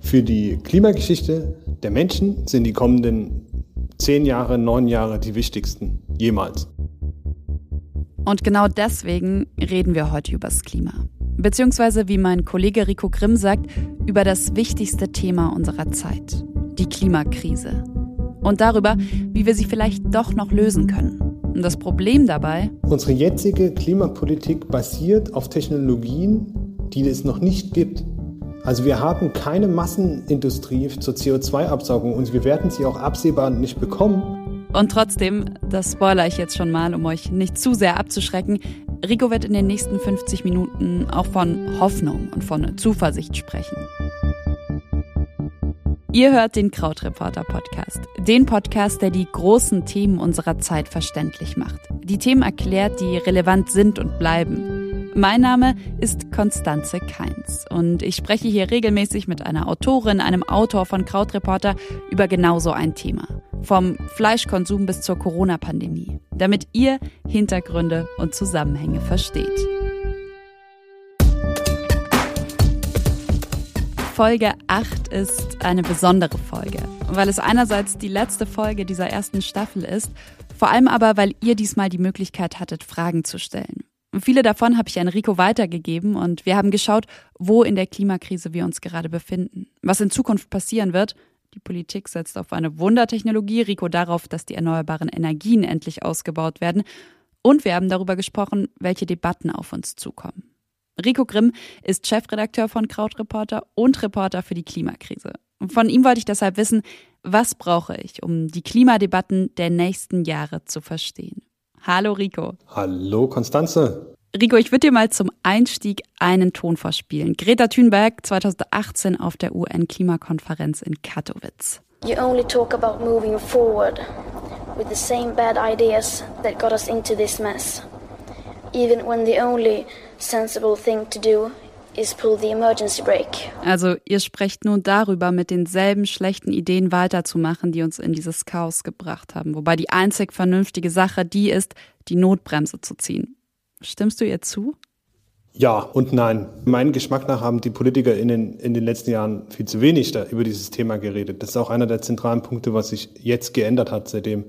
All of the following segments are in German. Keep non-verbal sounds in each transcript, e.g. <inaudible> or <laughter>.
Für die Klimageschichte der Menschen sind die kommenden zehn Jahre, neun Jahre die wichtigsten jemals. Und genau deswegen reden wir heute über das Klima. Beziehungsweise, wie mein Kollege Rico Grimm sagt, über das wichtigste Thema unserer Zeit, die Klimakrise. Und darüber, wie wir sie vielleicht doch noch lösen können. Und das Problem dabei? Unsere jetzige Klimapolitik basiert auf Technologien, die es noch nicht gibt. Also wir haben keine Massenindustrie zur CO2-Absaugung und wir werden sie auch absehbar nicht bekommen. Und trotzdem, das spoiler ich jetzt schon mal, um euch nicht zu sehr abzuschrecken, Rico wird in den nächsten 50 Minuten auch von Hoffnung und von Zuversicht sprechen. Ihr hört den Krautreporter Podcast. Den Podcast, der die großen Themen unserer Zeit verständlich macht. Die Themen erklärt, die relevant sind und bleiben. Mein Name ist Konstanze Keins und ich spreche hier regelmäßig mit einer Autorin, einem Autor von Krautreporter über genau so ein Thema. Vom Fleischkonsum bis zur Corona-Pandemie, damit ihr Hintergründe und Zusammenhänge versteht. Folge 8 ist eine besondere Folge, weil es einerseits die letzte Folge dieser ersten Staffel ist, vor allem aber, weil ihr diesmal die Möglichkeit hattet, Fragen zu stellen. Viele davon habe ich Enrico weitergegeben und wir haben geschaut, wo in der Klimakrise wir uns gerade befinden, was in Zukunft passieren wird. Die Politik setzt auf eine Wundertechnologie, Rico darauf, dass die erneuerbaren Energien endlich ausgebaut werden. Und wir haben darüber gesprochen, welche Debatten auf uns zukommen. Rico Grimm ist Chefredakteur von Krautreporter und Reporter für die Klimakrise. Von ihm wollte ich deshalb wissen, was brauche ich, um die Klimadebatten der nächsten Jahre zu verstehen. Hallo Rico. Hallo Konstanze. Rico, ich würde dir mal zum Einstieg einen Ton vorspielen. Greta Thunberg 2018 auf der UN-Klimakonferenz in Katowice. You only talk about moving forward with the same bad ideas that got us into this mess. Even when the only sensible thing to do is pull the emergency brake. Also ihr sprecht nun darüber, mit denselben schlechten Ideen weiterzumachen, die uns in dieses Chaos gebracht haben. Wobei die einzig vernünftige Sache die ist, die Notbremse zu ziehen. Stimmst du ihr zu? Ja und nein. Meinen Geschmack nach haben die PolitikerInnen in den letzten Jahren viel zu wenig da über dieses Thema geredet. Das ist auch einer der zentralen Punkte, was sich jetzt geändert hat, seitdem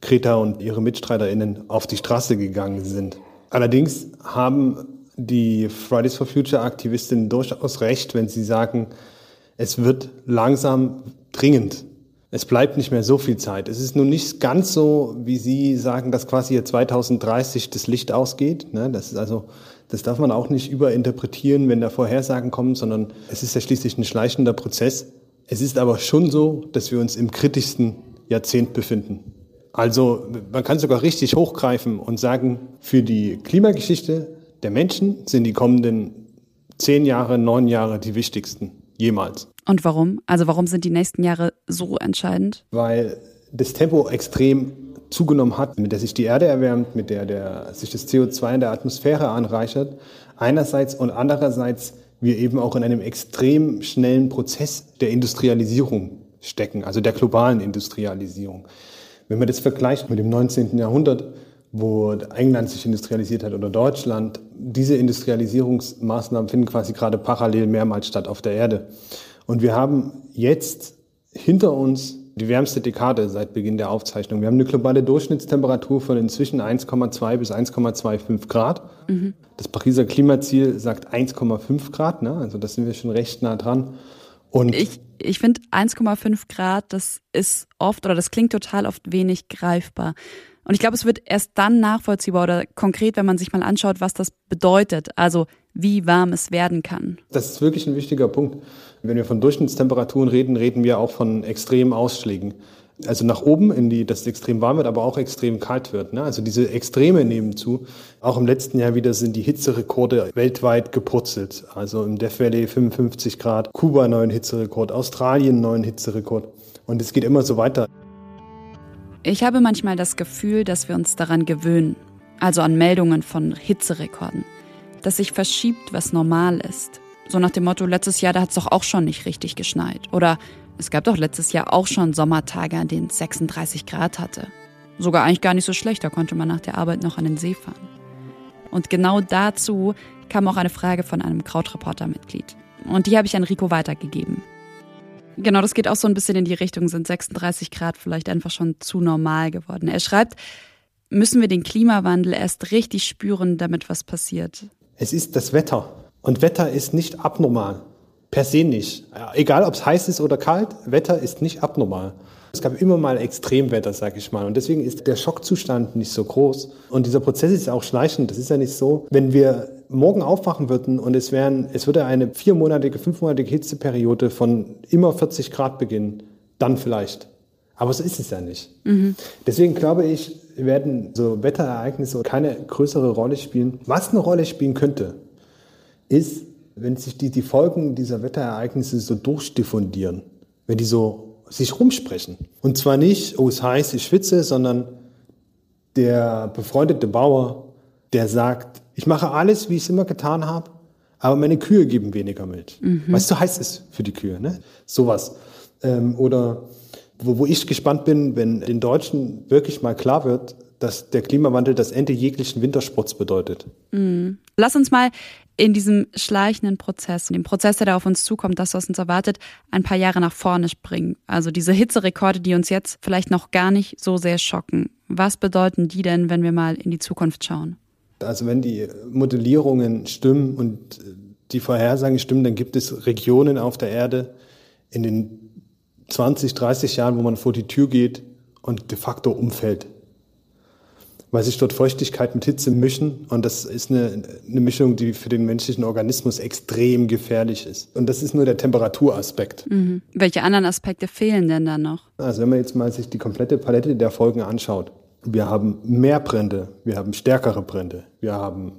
Greta und ihre MitstreiterInnen auf die Straße gegangen sind. Allerdings haben die Fridays for Future Aktivistinnen durchaus recht, wenn sie sagen, es wird langsam dringend. Es bleibt nicht mehr so viel Zeit. Es ist nun nicht ganz so, wie Sie sagen, dass quasi hier 2030 das Licht ausgeht. Ne? Das ist also, das darf man auch nicht überinterpretieren, wenn da Vorhersagen kommen, sondern es ist ja schließlich ein schleichender Prozess. Es ist aber schon so, dass wir uns im kritischsten Jahrzehnt befinden. Also man kann sogar richtig hochgreifen und sagen, für die Klimageschichte der Menschen sind die kommenden zehn Jahre, neun Jahre die wichtigsten jemals. Und warum? Also warum sind die nächsten Jahre so entscheidend? Weil das Tempo extrem zugenommen hat, mit der sich die Erde erwärmt, mit der, der sich das CO2 in der Atmosphäre anreichert, einerseits und andererseits wir eben auch in einem extrem schnellen Prozess der Industrialisierung stecken, also der globalen Industrialisierung. Wenn man das vergleicht mit dem 19. Jahrhundert, wo England sich industrialisiert hat oder Deutschland, diese Industrialisierungsmaßnahmen finden quasi gerade parallel mehrmals statt auf der Erde. Und wir haben jetzt hinter uns die wärmste Dekade seit Beginn der Aufzeichnung. Wir haben eine globale Durchschnittstemperatur von inzwischen 1,2 bis 1,25 Grad. Mhm. Das Pariser Klimaziel sagt 1,5 Grad, ne? also da sind wir schon recht nah dran. Und ich ich finde 1,5 Grad, das ist oft oder das klingt total oft wenig greifbar. Und ich glaube, es wird erst dann nachvollziehbar oder konkret, wenn man sich mal anschaut, was das bedeutet, also wie warm es werden kann. Das ist wirklich ein wichtiger Punkt. Wenn wir von Durchschnittstemperaturen reden, reden wir auch von extremen Ausschlägen. Also nach oben, in die, dass es extrem warm wird, aber auch extrem kalt wird. Ne? Also diese Extreme nehmen zu. Auch im letzten Jahr wieder sind die Hitzerekorde weltweit gepurzelt. Also im Death Valley 55 Grad, Kuba neuen Hitzerekord, Australien neuen Hitzerekord. Und es geht immer so weiter. Ich habe manchmal das Gefühl, dass wir uns daran gewöhnen, also an Meldungen von Hitzerekorden, dass sich verschiebt, was normal ist. So nach dem Motto, letztes Jahr, da hat es doch auch schon nicht richtig geschneit. Oder es gab doch letztes Jahr auch schon Sommertage, an denen es 36 Grad hatte. Sogar eigentlich gar nicht so schlecht, da konnte man nach der Arbeit noch an den See fahren. Und genau dazu kam auch eine Frage von einem Krautreporter-Mitglied. Und die habe ich an Rico weitergegeben. Genau, das geht auch so ein bisschen in die Richtung, sind 36 Grad vielleicht einfach schon zu normal geworden. Er schreibt, müssen wir den Klimawandel erst richtig spüren, damit was passiert. Es ist das Wetter. Und Wetter ist nicht abnormal. Per se nicht. Egal, ob es heiß ist oder kalt, Wetter ist nicht abnormal. Es gab immer mal Extremwetter, sag ich mal. Und deswegen ist der Schockzustand nicht so groß. Und dieser Prozess ist auch schleichend. Das ist ja nicht so, wenn wir morgen aufwachen würden und es wären, es würde eine viermonatige, fünfmonatige Hitzeperiode von immer 40 Grad beginnen, dann vielleicht. Aber so ist es ja nicht. Mhm. Deswegen glaube ich, werden so Wetterereignisse keine größere Rolle spielen. Was eine Rolle spielen könnte, ist, wenn sich die, die Folgen dieser Wetterereignisse so durchdiffundieren, wenn die so sich rumsprechen. Und zwar nicht, oh, es heiß, ich schwitze, sondern der befreundete Bauer, der sagt, ich mache alles, wie ich es immer getan habe, aber meine Kühe geben weniger Milch. Mhm. Weißt du, heißt es für die Kühe, ne? Sowas. Ähm, oder wo, wo ich gespannt bin, wenn den Deutschen wirklich mal klar wird, dass der Klimawandel das Ende jeglichen Wintersports bedeutet. Mhm. Lass uns mal in diesem schleichenden Prozess, dem Prozess, der da auf uns zukommt, das, was uns erwartet, ein paar Jahre nach vorne springen. Also diese Hitzerekorde, die uns jetzt vielleicht noch gar nicht so sehr schocken. Was bedeuten die denn, wenn wir mal in die Zukunft schauen? Also wenn die Modellierungen stimmen und die Vorhersagen stimmen, dann gibt es Regionen auf der Erde in den 20, 30 Jahren, wo man vor die Tür geht und de facto umfällt weil sich dort Feuchtigkeit mit Hitze mischen. Und das ist eine, eine Mischung, die für den menschlichen Organismus extrem gefährlich ist. Und das ist nur der Temperaturaspekt. Mhm. Welche anderen Aspekte fehlen denn da noch? Also wenn man jetzt mal sich die komplette Palette der Folgen anschaut. Wir haben mehr Brände, wir haben stärkere Brände, wir haben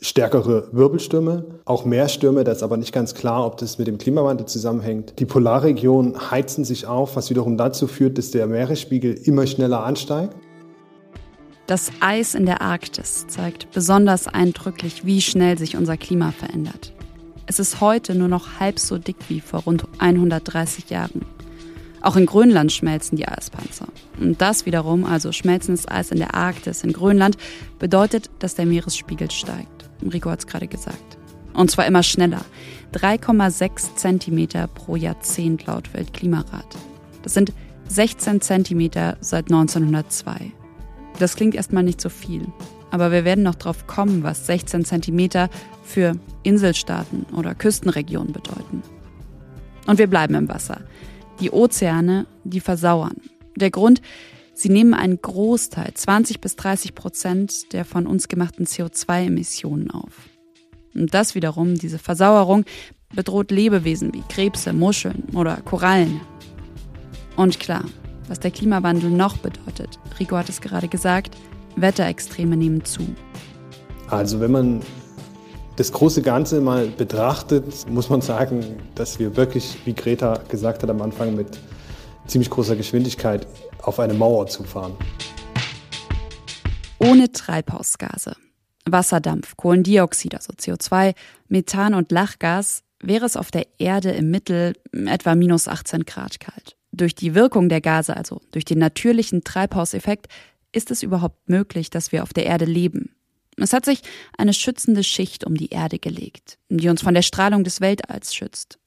stärkere Wirbelstürme, auch mehr Stürme, da ist aber nicht ganz klar, ob das mit dem Klimawandel zusammenhängt. Die Polarregionen heizen sich auf, was wiederum dazu führt, dass der Meeresspiegel immer schneller ansteigt. Das Eis in der Arktis zeigt besonders eindrücklich, wie schnell sich unser Klima verändert. Es ist heute nur noch halb so dick wie vor rund 130 Jahren. Auch in Grönland schmelzen die Eispanzer. Und das wiederum, also schmelzendes Eis in der Arktis in Grönland, bedeutet, dass der Meeresspiegel steigt. Rico hat es gerade gesagt. Und zwar immer schneller. 3,6 Zentimeter pro Jahrzehnt laut Weltklimarat. Das sind 16 Zentimeter seit 1902. Das klingt erstmal nicht so viel. Aber wir werden noch drauf kommen, was 16 Zentimeter für Inselstaaten oder Küstenregionen bedeuten. Und wir bleiben im Wasser. Die Ozeane, die versauern. Der Grund, sie nehmen einen Großteil, 20 bis 30 Prozent der von uns gemachten CO2-Emissionen auf. Und das wiederum, diese Versauerung, bedroht Lebewesen wie Krebse, Muscheln oder Korallen. Und klar, was der Klimawandel noch bedeutet. Rico hat es gerade gesagt, Wetterextreme nehmen zu. Also wenn man das große Ganze mal betrachtet, muss man sagen, dass wir wirklich, wie Greta gesagt hat am Anfang, mit ziemlich großer Geschwindigkeit auf eine Mauer zufahren. Ohne Treibhausgase, Wasserdampf, Kohlendioxid, also CO2, Methan und Lachgas wäre es auf der Erde im Mittel etwa minus 18 Grad kalt. Durch die Wirkung der Gase, also durch den natürlichen Treibhauseffekt, ist es überhaupt möglich, dass wir auf der Erde leben. Es hat sich eine schützende Schicht um die Erde gelegt, die uns von der Strahlung des Weltalls schützt.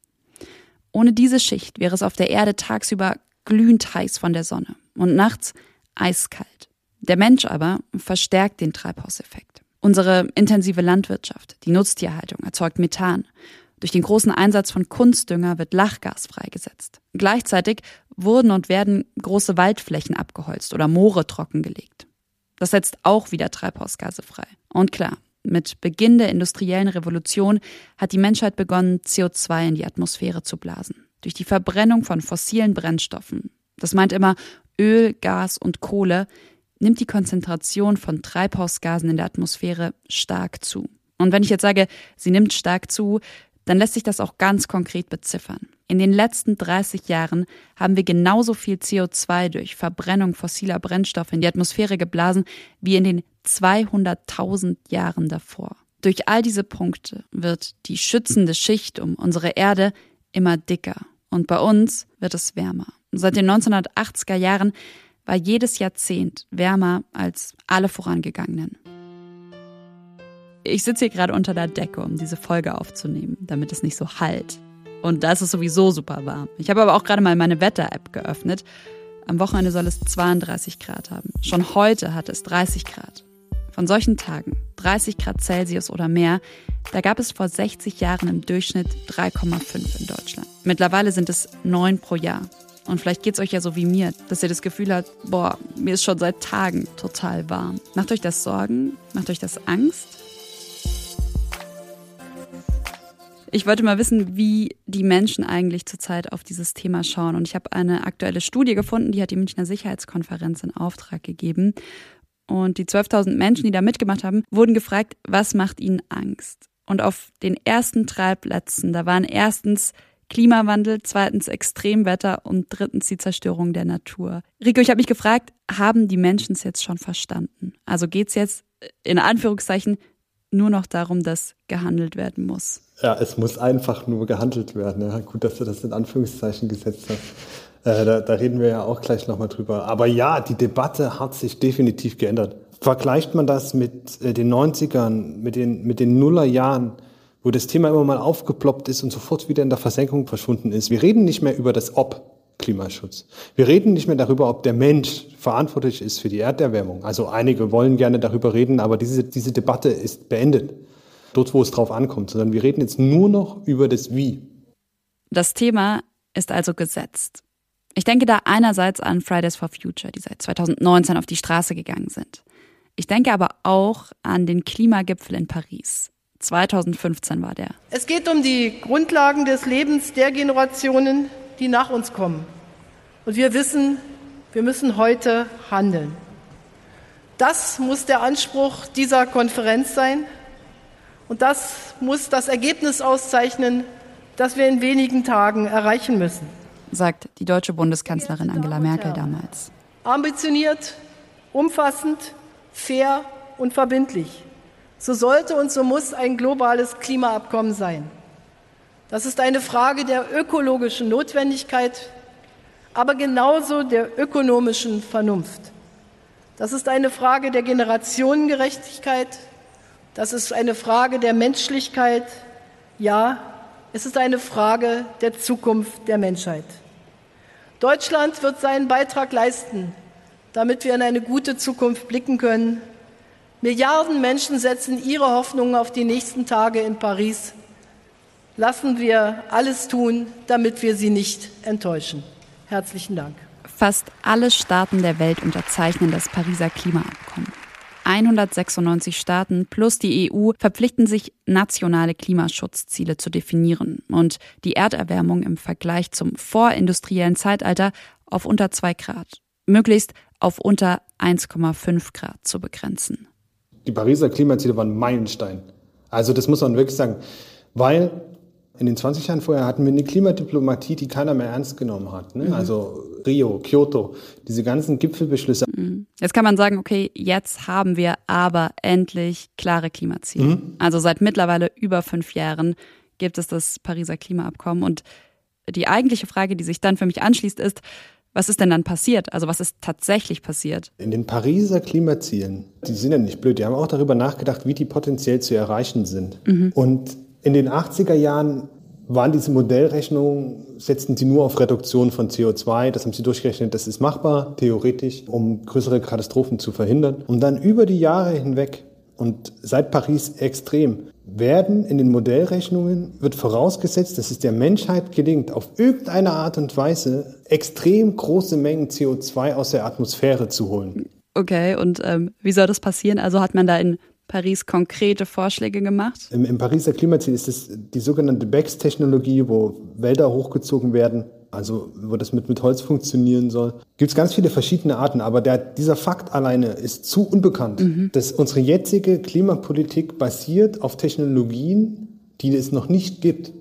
Ohne diese Schicht wäre es auf der Erde tagsüber glühend heiß von der Sonne und nachts eiskalt. Der Mensch aber verstärkt den Treibhauseffekt. Unsere intensive Landwirtschaft, die Nutztierhaltung erzeugt Methan durch den großen Einsatz von Kunstdünger wird Lachgas freigesetzt. Gleichzeitig wurden und werden große Waldflächen abgeholzt oder Moore trockengelegt. Das setzt auch wieder Treibhausgase frei. Und klar, mit Beginn der industriellen Revolution hat die Menschheit begonnen, CO2 in die Atmosphäre zu blasen. Durch die Verbrennung von fossilen Brennstoffen. Das meint immer Öl, Gas und Kohle, nimmt die Konzentration von Treibhausgasen in der Atmosphäre stark zu. Und wenn ich jetzt sage, sie nimmt stark zu, dann lässt sich das auch ganz konkret beziffern. In den letzten 30 Jahren haben wir genauso viel CO2 durch Verbrennung fossiler Brennstoffe in die Atmosphäre geblasen wie in den 200.000 Jahren davor. Durch all diese Punkte wird die schützende Schicht um unsere Erde immer dicker und bei uns wird es wärmer. Seit den 1980er Jahren war jedes Jahrzehnt wärmer als alle vorangegangenen. Ich sitze hier gerade unter der Decke, um diese Folge aufzunehmen, damit es nicht so halt. Und da ist es sowieso super warm. Ich habe aber auch gerade mal meine Wetter-App geöffnet. Am Wochenende soll es 32 Grad haben. Schon heute hat es 30 Grad. Von solchen Tagen, 30 Grad Celsius oder mehr, da gab es vor 60 Jahren im Durchschnitt 3,5 in Deutschland. Mittlerweile sind es 9 pro Jahr. Und vielleicht geht es euch ja so wie mir, dass ihr das Gefühl habt, boah, mir ist schon seit Tagen total warm. Macht euch das Sorgen? Macht euch das Angst? Ich wollte mal wissen, wie die Menschen eigentlich zurzeit auf dieses Thema schauen. Und ich habe eine aktuelle Studie gefunden, die hat die Münchner Sicherheitskonferenz in Auftrag gegeben. Und die 12.000 Menschen, die da mitgemacht haben, wurden gefragt, was macht ihnen Angst? Und auf den ersten drei Plätzen, da waren erstens Klimawandel, zweitens Extremwetter und drittens die Zerstörung der Natur. Rico, ich habe mich gefragt, haben die Menschen es jetzt schon verstanden? Also geht es jetzt in Anführungszeichen nur noch darum, dass gehandelt werden muss? Ja, es muss einfach nur gehandelt werden. Ja, gut, dass du das in Anführungszeichen gesetzt hast. Äh, da, da reden wir ja auch gleich nochmal drüber. Aber ja, die Debatte hat sich definitiv geändert. Vergleicht man das mit äh, den 90ern, mit den, mit den Nullerjahren, wo das Thema immer mal aufgeploppt ist und sofort wieder in der Versenkung verschwunden ist. Wir reden nicht mehr über das Ob Klimaschutz. Wir reden nicht mehr darüber, ob der Mensch verantwortlich ist für die Erderwärmung. Also einige wollen gerne darüber reden, aber diese, diese Debatte ist beendet. Dort, wo es drauf ankommt, sondern wir reden jetzt nur noch über das Wie. Das Thema ist also gesetzt. Ich denke da einerseits an Fridays for Future, die seit 2019 auf die Straße gegangen sind. Ich denke aber auch an den Klimagipfel in Paris. 2015 war der. Es geht um die Grundlagen des Lebens der Generationen, die nach uns kommen. Und wir wissen, wir müssen heute handeln. Das muss der Anspruch dieser Konferenz sein. Und das muss das Ergebnis auszeichnen, das wir in wenigen Tagen erreichen müssen sagt die deutsche Bundeskanzlerin Angela Merkel damals. Ambitioniert, umfassend, fair und verbindlich. So sollte und so muss ein globales Klimaabkommen sein. Das ist eine Frage der ökologischen Notwendigkeit, aber genauso der ökonomischen Vernunft. Das ist eine Frage der Generationengerechtigkeit. Das ist eine Frage der Menschlichkeit. Ja, es ist eine Frage der Zukunft der Menschheit. Deutschland wird seinen Beitrag leisten, damit wir in eine gute Zukunft blicken können. Milliarden Menschen setzen ihre Hoffnungen auf die nächsten Tage in Paris. Lassen wir alles tun, damit wir sie nicht enttäuschen. Herzlichen Dank. Fast alle Staaten der Welt unterzeichnen das Pariser Klimaabkommen. 196 Staaten plus die EU verpflichten sich, nationale Klimaschutzziele zu definieren und die Erderwärmung im Vergleich zum vorindustriellen Zeitalter auf unter 2 Grad, möglichst auf unter 1,5 Grad zu begrenzen. Die Pariser Klimaziele waren Meilenstein. Also das muss man wirklich sagen, weil in den 20 Jahren vorher hatten wir eine Klimadiplomatie, die keiner mehr ernst genommen hat. Ne? Mhm. Also Rio, Kyoto, diese ganzen Gipfelbeschlüsse. Mhm. Jetzt kann man sagen, okay, jetzt haben wir aber endlich klare Klimaziele. Mhm. Also seit mittlerweile über fünf Jahren gibt es das Pariser Klimaabkommen. Und die eigentliche Frage, die sich dann für mich anschließt, ist, was ist denn dann passiert? Also was ist tatsächlich passiert? In den Pariser Klimazielen, die sind ja nicht blöd, die haben auch darüber nachgedacht, wie die potenziell zu erreichen sind. Mhm. Und in den 80er Jahren waren diese Modellrechnungen, setzten sie nur auf Reduktion von CO2. Das haben sie durchgerechnet, das ist machbar, theoretisch, um größere Katastrophen zu verhindern. Und dann über die Jahre hinweg und seit Paris extrem werden in den Modellrechnungen, wird vorausgesetzt, dass es der Menschheit gelingt, auf irgendeine Art und Weise extrem große Mengen CO2 aus der Atmosphäre zu holen. Okay, und ähm, wie soll das passieren? Also hat man da in Paris konkrete Vorschläge gemacht? Im, im Pariser Klimaziel ist es die sogenannte BEX-Technologie, wo Wälder hochgezogen werden, also wo das mit, mit Holz funktionieren soll. Gibt es ganz viele verschiedene Arten, aber der, dieser Fakt alleine ist zu unbekannt, mhm. dass unsere jetzige Klimapolitik basiert auf Technologien, die es noch nicht gibt.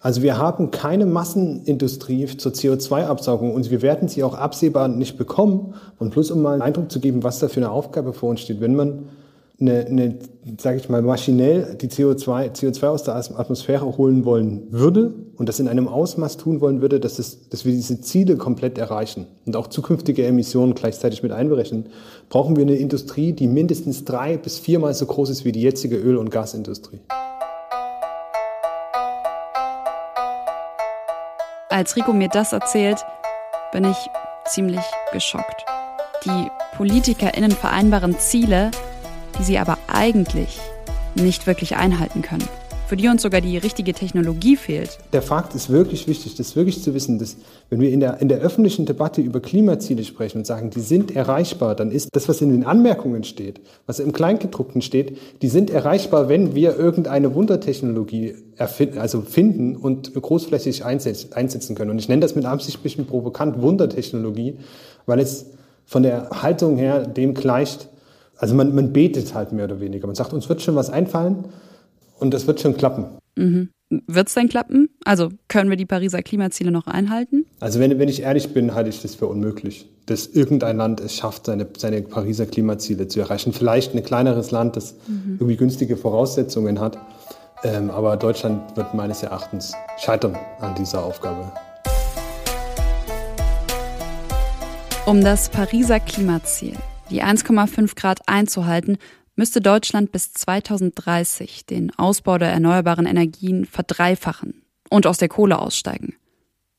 Also wir haben keine Massenindustrie zur CO2-Absaugung und wir werden sie auch absehbar nicht bekommen. Und bloß um mal einen Eindruck zu geben, was da für eine Aufgabe vor uns steht, wenn man eine, eine sage ich mal, maschinell die CO2, CO2 aus der Atmosphäre holen wollen würde und das in einem Ausmaß tun wollen würde, dass, es, dass wir diese Ziele komplett erreichen und auch zukünftige Emissionen gleichzeitig mit einberechnen, brauchen wir eine Industrie, die mindestens drei bis viermal so groß ist wie die jetzige Öl- und Gasindustrie. Als Rico mir das erzählt, bin ich ziemlich geschockt. Die PolitikerInnen vereinbaren Ziele, die sie aber eigentlich nicht wirklich einhalten können für die uns sogar die richtige Technologie fehlt. Der Fakt ist wirklich wichtig, das wirklich zu wissen, dass wenn wir in der, in der öffentlichen Debatte über Klimaziele sprechen und sagen, die sind erreichbar, dann ist das, was in den Anmerkungen steht, was im Kleingedruckten steht, die sind erreichbar, wenn wir irgendeine Wundertechnologie erfinden, also finden und großflächig einsetzen können. Und ich nenne das mit Absicht ein bisschen provokant Wundertechnologie, weil es von der Haltung her dem gleicht, also man, man betet halt mehr oder weniger. Man sagt, uns wird schon was einfallen, und das wird schon klappen. Mhm. Wird es denn klappen? Also können wir die Pariser Klimaziele noch einhalten? Also wenn, wenn ich ehrlich bin, halte ich das für unmöglich, dass irgendein Land es schafft, seine, seine Pariser Klimaziele zu erreichen. Vielleicht ein kleineres Land, das mhm. irgendwie günstige Voraussetzungen hat. Ähm, aber Deutschland wird meines Erachtens scheitern an dieser Aufgabe. Um das Pariser Klimaziel, die 1,5 Grad einzuhalten, müsste Deutschland bis 2030 den Ausbau der erneuerbaren Energien verdreifachen und aus der Kohle aussteigen.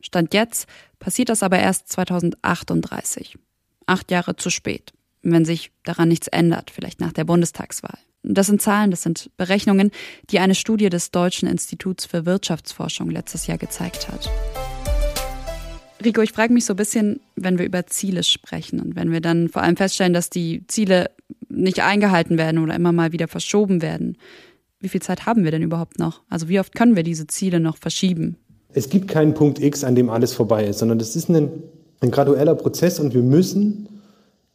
Stand jetzt passiert das aber erst 2038. Acht Jahre zu spät, wenn sich daran nichts ändert, vielleicht nach der Bundestagswahl. Das sind Zahlen, das sind Berechnungen, die eine Studie des Deutschen Instituts für Wirtschaftsforschung letztes Jahr gezeigt hat. Rico, ich frage mich so ein bisschen, wenn wir über Ziele sprechen und wenn wir dann vor allem feststellen, dass die Ziele nicht eingehalten werden oder immer mal wieder verschoben werden. Wie viel Zeit haben wir denn überhaupt noch? Also wie oft können wir diese Ziele noch verschieben? Es gibt keinen Punkt X, an dem alles vorbei ist, sondern das ist ein, ein gradueller Prozess und wir müssen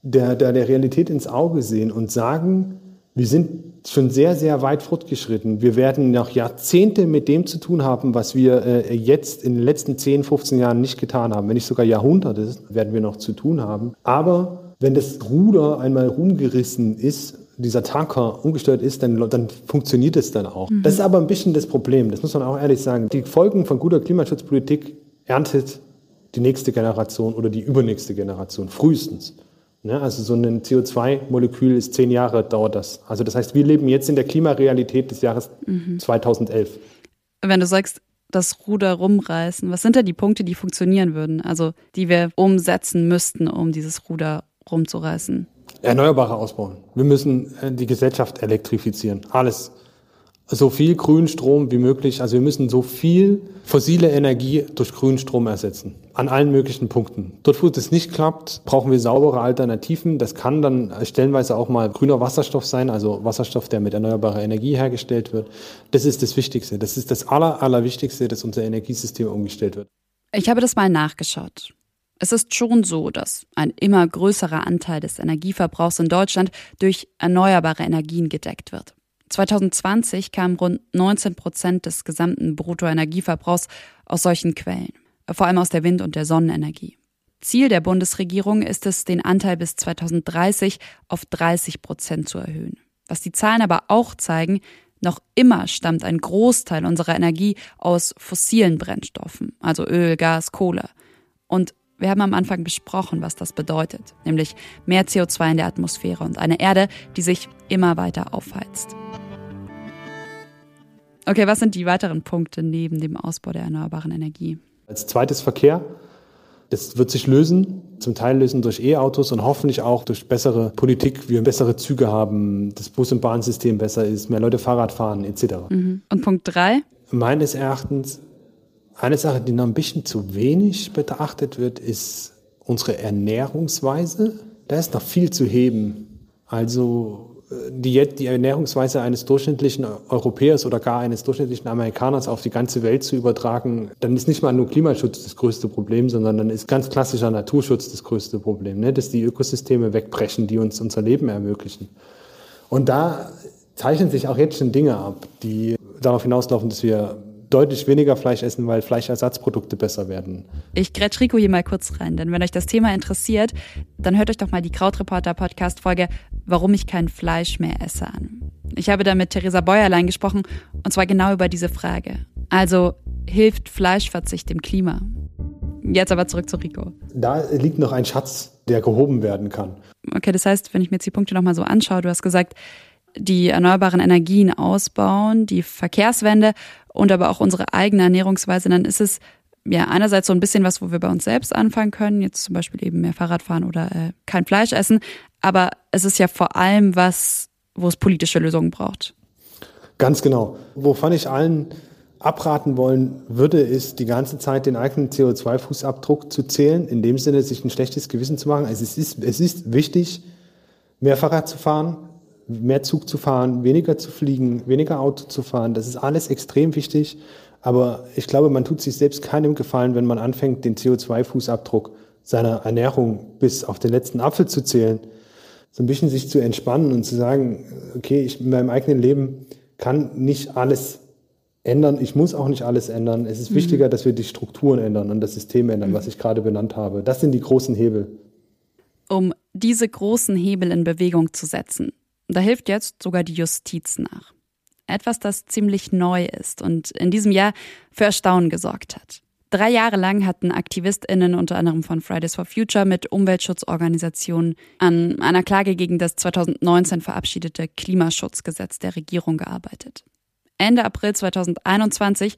der, der, der Realität ins Auge sehen und sagen, wir sind schon sehr, sehr weit fortgeschritten. Wir werden noch Jahrzehnte mit dem zu tun haben, was wir äh, jetzt in den letzten 10, 15 Jahren nicht getan haben. Wenn nicht sogar Jahrhunderte werden wir noch zu tun haben. Aber wenn das Ruder einmal rumgerissen ist, dieser Tanker umgesteuert ist, dann, dann funktioniert es dann auch. Mhm. Das ist aber ein bisschen das Problem, das muss man auch ehrlich sagen. Die Folgen von guter Klimaschutzpolitik erntet die nächste Generation oder die übernächste Generation, frühestens. Ne? Also so ein CO2-Molekül ist zehn Jahre dauert das. Also das heißt, wir leben jetzt in der Klimarealität des Jahres mhm. 2011. Wenn du sagst, das Ruder rumreißen, was sind da die Punkte, die funktionieren würden? Also die wir umsetzen müssten, um dieses Ruder rumzureißen? Erneuerbare ausbauen. Wir müssen äh, die Gesellschaft elektrifizieren. Alles. So viel Grünstrom wie möglich. Also wir müssen so viel fossile Energie durch Grünstrom ersetzen. An allen möglichen Punkten. Dort, wo das nicht klappt, brauchen wir saubere Alternativen. Das kann dann stellenweise auch mal grüner Wasserstoff sein, also Wasserstoff, der mit erneuerbarer Energie hergestellt wird. Das ist das Wichtigste. Das ist das Aller, Allerwichtigste, dass unser Energiesystem umgestellt wird. Ich habe das mal nachgeschaut. Es ist schon so, dass ein immer größerer Anteil des Energieverbrauchs in Deutschland durch erneuerbare Energien gedeckt wird. 2020 kamen rund 19 Prozent des gesamten Bruttoenergieverbrauchs aus solchen Quellen, vor allem aus der Wind- und der Sonnenenergie. Ziel der Bundesregierung ist es, den Anteil bis 2030 auf 30 Prozent zu erhöhen. Was die Zahlen aber auch zeigen, noch immer stammt ein Großteil unserer Energie aus fossilen Brennstoffen, also Öl, Gas, Kohle. Und wir haben am Anfang besprochen, was das bedeutet, nämlich mehr CO2 in der Atmosphäre und eine Erde, die sich immer weiter aufheizt. Okay, was sind die weiteren Punkte neben dem Ausbau der erneuerbaren Energie? Als zweites Verkehr. Das wird sich lösen, zum Teil lösen durch E-Autos und hoffentlich auch durch bessere Politik, wir bessere Züge haben, das Bus- und Bahnsystem besser ist, mehr Leute Fahrrad fahren etc. Mhm. Und Punkt drei? Meines Erachtens eine Sache, die noch ein bisschen zu wenig betrachtet wird, ist unsere Ernährungsweise. Da ist noch viel zu heben. Also die, die Ernährungsweise eines durchschnittlichen Europäers oder gar eines durchschnittlichen Amerikaners auf die ganze Welt zu übertragen, dann ist nicht mal nur Klimaschutz das größte Problem, sondern dann ist ganz klassischer Naturschutz das größte Problem, ne? dass die Ökosysteme wegbrechen, die uns unser Leben ermöglichen. Und da zeichnen sich auch jetzt schon Dinge ab, die darauf hinauslaufen, dass wir deutlich weniger Fleisch essen, weil Fleischersatzprodukte besser werden. Ich grätsch Rico hier mal kurz rein, denn wenn euch das Thema interessiert, dann hört euch doch mal die Krautreporter Podcast Folge Warum ich kein Fleisch mehr esse an. Ich habe da mit Theresa Bäuerlein gesprochen und zwar genau über diese Frage. Also hilft Fleischverzicht dem Klima? Jetzt aber zurück zu Rico. Da liegt noch ein Schatz, der gehoben werden kann. Okay, das heißt, wenn ich mir jetzt die Punkte nochmal so anschaue, du hast gesagt, die erneuerbaren Energien ausbauen, die Verkehrswende und aber auch unsere eigene Ernährungsweise, dann ist es ja einerseits so ein bisschen was, wo wir bei uns selbst anfangen können, jetzt zum Beispiel eben mehr Fahrrad fahren oder äh, kein Fleisch essen, aber es ist ja vor allem was, wo es politische Lösungen braucht. Ganz genau. Wovon ich allen abraten wollen würde, ist die ganze Zeit den eigenen CO2-Fußabdruck zu zählen, in dem Sinne, sich ein schlechtes Gewissen zu machen. Also es ist, es ist wichtig, mehr Fahrrad zu fahren, mehr Zug zu fahren, weniger zu fliegen, weniger Auto zu fahren. Das ist alles extrem wichtig. Aber ich glaube, man tut sich selbst keinem Gefallen, wenn man anfängt, den CO2-Fußabdruck seiner Ernährung bis auf den letzten Apfel zu zählen. So ein bisschen sich zu entspannen und zu sagen, okay, ich in meinem eigenen Leben kann nicht alles ändern. Ich muss auch nicht alles ändern. Es ist mhm. wichtiger, dass wir die Strukturen ändern und das System ändern, mhm. was ich gerade benannt habe. Das sind die großen Hebel. Um diese großen Hebel in Bewegung zu setzen, da hilft jetzt sogar die Justiz nach. Etwas, das ziemlich neu ist und in diesem Jahr für Erstaunen gesorgt hat. Drei Jahre lang hatten AktivistInnen unter anderem von Fridays for Future mit Umweltschutzorganisationen an einer Klage gegen das 2019 verabschiedete Klimaschutzgesetz der Regierung gearbeitet. Ende April 2021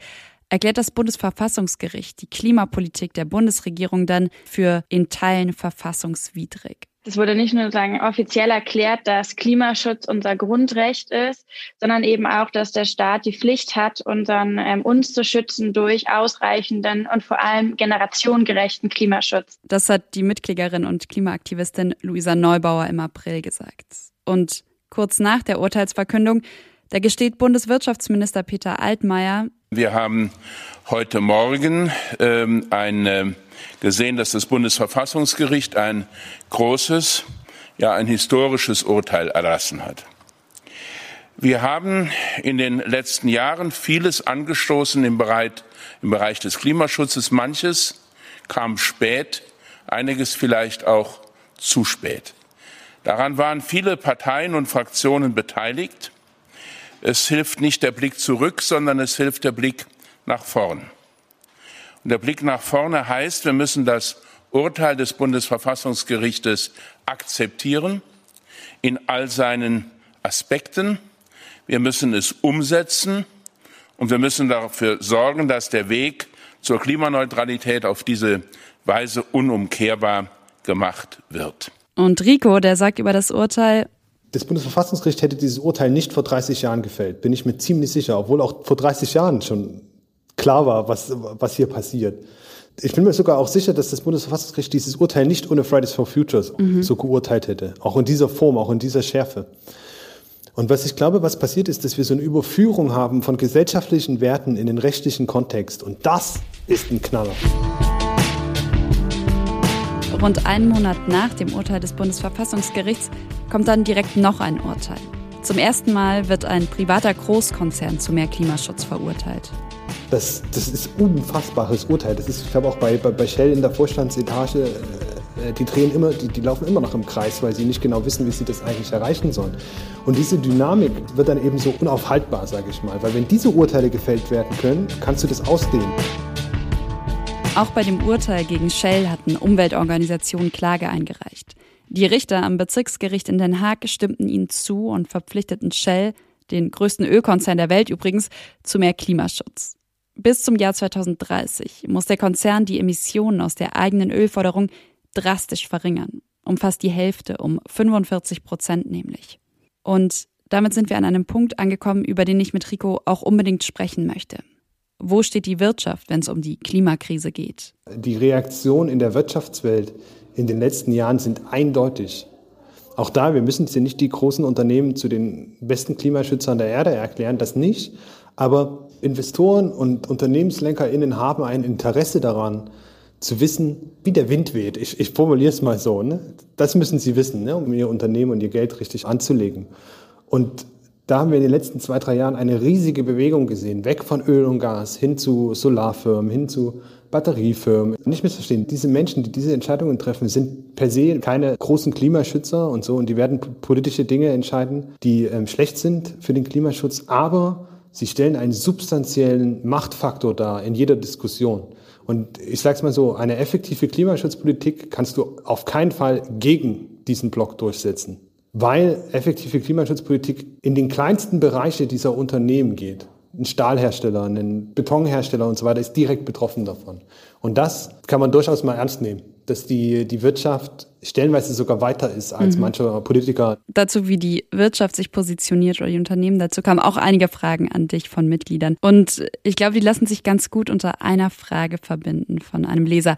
erklärt das Bundesverfassungsgericht die Klimapolitik der Bundesregierung dann für in Teilen verfassungswidrig. Es wurde nicht nur sagen, offiziell erklärt, dass Klimaschutz unser Grundrecht ist, sondern eben auch, dass der Staat die Pflicht hat, unseren, ähm, uns zu schützen durch ausreichenden und vor allem generationengerechten Klimaschutz. Das hat die Mitklägerin und Klimaaktivistin Luisa Neubauer im April gesagt. Und kurz nach der Urteilsverkündung da gesteht Bundeswirtschaftsminister Peter Altmaier. Wir haben heute Morgen ähm, ein, äh, gesehen, dass das Bundesverfassungsgericht ein großes, ja ein historisches Urteil erlassen hat. Wir haben in den letzten Jahren vieles angestoßen im Bereich, im Bereich des Klimaschutzes. Manches kam spät, einiges vielleicht auch zu spät. Daran waren viele Parteien und Fraktionen beteiligt. Es hilft nicht der Blick zurück, sondern es hilft der Blick nach vorn. Und der Blick nach vorne heißt, wir müssen das Urteil des Bundesverfassungsgerichtes akzeptieren in all seinen Aspekten. Wir müssen es umsetzen und wir müssen dafür sorgen, dass der Weg zur Klimaneutralität auf diese Weise unumkehrbar gemacht wird. Und Rico, der sagt über das Urteil, das Bundesverfassungsgericht hätte dieses Urteil nicht vor 30 Jahren gefällt, bin ich mir ziemlich sicher, obwohl auch vor 30 Jahren schon klar war, was, was hier passiert. Ich bin mir sogar auch sicher, dass das Bundesverfassungsgericht dieses Urteil nicht ohne Fridays for Futures mhm. so geurteilt hätte. Auch in dieser Form, auch in dieser Schärfe. Und was ich glaube, was passiert ist, dass wir so eine Überführung haben von gesellschaftlichen Werten in den rechtlichen Kontext. Und das ist ein Knaller. Rund einen Monat nach dem Urteil des Bundesverfassungsgerichts kommt dann direkt noch ein Urteil. Zum ersten Mal wird ein privater Großkonzern zu mehr Klimaschutz verurteilt. Das, das ist ein unfassbares Urteil. Das ist, ich glaube, auch bei, bei, bei Shell in der Vorstandsetage, äh, die drehen immer, die, die laufen immer noch im Kreis, weil sie nicht genau wissen, wie sie das eigentlich erreichen sollen. Und diese Dynamik wird dann eben so unaufhaltbar, sage ich mal. Weil wenn diese Urteile gefällt werden können, kannst du das ausdehnen. Auch bei dem Urteil gegen Shell hatten Umweltorganisationen Klage eingereicht. Die Richter am Bezirksgericht in Den Haag stimmten ihnen zu und verpflichteten Shell, den größten Ölkonzern der Welt übrigens, zu mehr Klimaschutz. Bis zum Jahr 2030 muss der Konzern die Emissionen aus der eigenen Ölförderung drastisch verringern. Um fast die Hälfte, um 45 Prozent nämlich. Und damit sind wir an einem Punkt angekommen, über den ich mit Rico auch unbedingt sprechen möchte. Wo steht die Wirtschaft, wenn es um die Klimakrise geht? Die Reaktion in der Wirtschaftswelt in den letzten Jahren sind eindeutig. Auch da, wir müssen ja nicht die großen Unternehmen zu den besten Klimaschützern der Erde erklären, das nicht. Aber Investoren und UnternehmenslenkerInnen haben ein Interesse daran, zu wissen, wie der Wind weht. Ich, ich formuliere es mal so. Ne? Das müssen sie wissen, ne? um ihr Unternehmen und ihr Geld richtig anzulegen. Und da haben wir in den letzten zwei, drei Jahren eine riesige Bewegung gesehen, weg von Öl und Gas hin zu Solarfirmen, hin zu Batteriefirmen. Nicht missverstehen, diese Menschen, die diese Entscheidungen treffen, sind per se keine großen Klimaschützer und so und die werden politische Dinge entscheiden, die ähm, schlecht sind für den Klimaschutz, aber sie stellen einen substanziellen Machtfaktor dar in jeder Diskussion. Und ich sage es mal so, eine effektive Klimaschutzpolitik kannst du auf keinen Fall gegen diesen Block durchsetzen weil effektive Klimaschutzpolitik in den kleinsten Bereiche dieser Unternehmen geht. Ein Stahlhersteller, ein Betonhersteller und so weiter ist direkt betroffen davon. Und das kann man durchaus mal ernst nehmen, dass die, die Wirtschaft stellenweise sogar weiter ist als mhm. manche Politiker. Dazu, wie die Wirtschaft sich positioniert oder die Unternehmen, dazu kamen auch einige Fragen an dich von Mitgliedern. Und ich glaube, die lassen sich ganz gut unter einer Frage verbinden von einem Leser.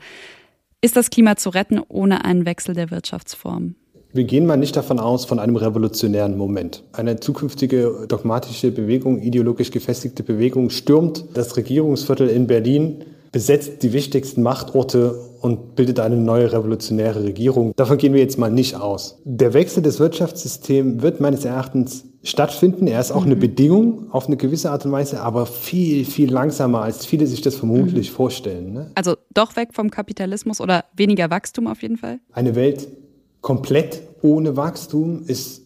Ist das Klima zu retten ohne einen Wechsel der Wirtschaftsform? Wir gehen mal nicht davon aus, von einem revolutionären Moment. Eine zukünftige dogmatische Bewegung, ideologisch gefestigte Bewegung stürmt das Regierungsviertel in Berlin, besetzt die wichtigsten Machtorte und bildet eine neue revolutionäre Regierung. Davon gehen wir jetzt mal nicht aus. Der Wechsel des Wirtschaftssystems wird meines Erachtens stattfinden. Er ist auch mhm. eine Bedingung auf eine gewisse Art und Weise, aber viel, viel langsamer, als viele sich das vermutlich mhm. vorstellen. Ne? Also doch weg vom Kapitalismus oder weniger Wachstum auf jeden Fall? Eine Welt, komplett ohne Wachstum ist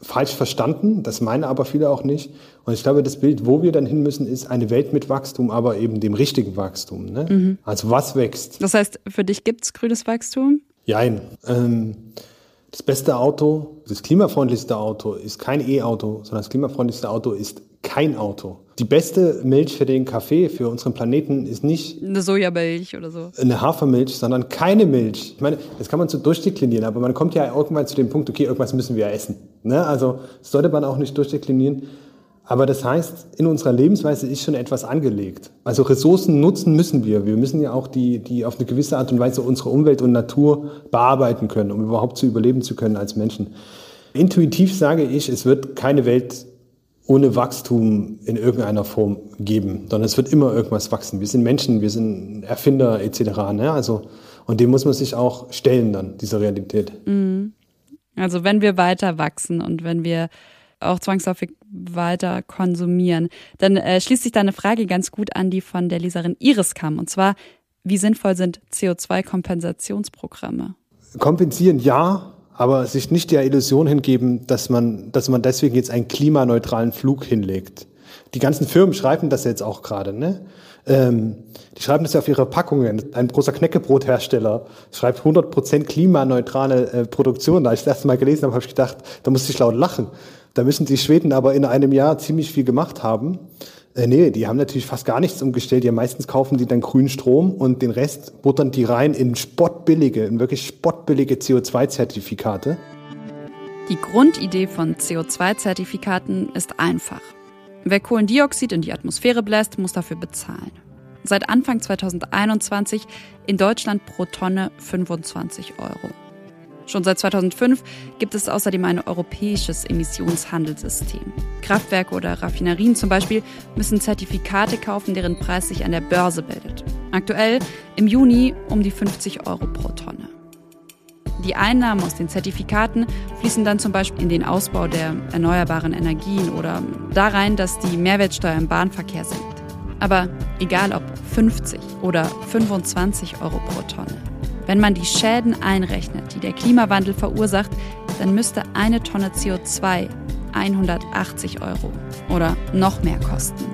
falsch verstanden. Das meinen aber viele auch nicht. Und ich glaube, das Bild, wo wir dann hin müssen, ist eine Welt mit Wachstum, aber eben dem richtigen Wachstum. Ne? Mhm. Also was wächst? Das heißt, für dich gibt es grünes Wachstum? Jein. Ähm, das beste Auto, das klimafreundlichste Auto ist kein E-Auto, sondern das klimafreundlichste Auto ist kein Auto. Die beste Milch für den Kaffee, für unseren Planeten, ist nicht eine Sojamilch oder so. Eine Hafermilch, sondern keine Milch. Ich meine, das kann man so durchdeklinieren, aber man kommt ja irgendwann zu dem Punkt, okay, irgendwas müssen wir essen. Ne? Also das sollte man auch nicht durchdeklinieren. Aber das heißt, in unserer Lebensweise ist schon etwas angelegt. Also Ressourcen nutzen müssen wir. Wir müssen ja auch die, die auf eine gewisse Art und Weise unsere Umwelt und Natur bearbeiten können, um überhaupt zu überleben zu können als Menschen. Intuitiv sage ich, es wird keine Welt ohne Wachstum in irgendeiner Form geben, sondern es wird immer irgendwas wachsen. Wir sind Menschen, wir sind Erfinder etc. Ne? Also und dem muss man sich auch stellen dann dieser Realität. Mhm. Also wenn wir weiter wachsen und wenn wir auch zwangsläufig weiter konsumieren, dann äh, schließt sich da eine Frage ganz gut an, die von der Leserin Iris kam. Und zwar, wie sinnvoll sind CO2-Kompensationsprogramme? Kompensieren ja, aber sich nicht der Illusion hingeben, dass man, dass man deswegen jetzt einen klimaneutralen Flug hinlegt. Die ganzen Firmen schreiben das jetzt auch gerade, ne? Ähm, die schreiben das ja auf ihre Packungen. Ein großer Knäckebrothersteller schreibt 100% klimaneutrale äh, Produktion. Da ich das erste Mal gelesen habe, habe ich gedacht, da musste ich laut lachen. Da müssen die Schweden aber in einem Jahr ziemlich viel gemacht haben. Äh, nee, die haben natürlich fast gar nichts umgestellt. Ja, meistens kaufen die dann grünen Strom und den Rest buttern die rein in spottbillige, in wirklich spottbillige CO2-Zertifikate. Die Grundidee von CO2-Zertifikaten ist einfach. Wer Kohlendioxid in die Atmosphäre bläst, muss dafür bezahlen. Seit Anfang 2021 in Deutschland pro Tonne 25 Euro. Schon seit 2005 gibt es außerdem ein europäisches Emissionshandelssystem. Kraftwerke oder Raffinerien zum Beispiel müssen Zertifikate kaufen, deren Preis sich an der Börse bildet. Aktuell im Juni um die 50 Euro pro Tonne. Die Einnahmen aus den Zertifikaten fließen dann zum Beispiel in den Ausbau der erneuerbaren Energien oder da rein, dass die Mehrwertsteuer im Bahnverkehr sinkt. Aber egal ob 50 oder 25 Euro pro Tonne. Wenn man die Schäden einrechnet, die der Klimawandel verursacht, dann müsste eine Tonne CO2 180 Euro oder noch mehr kosten.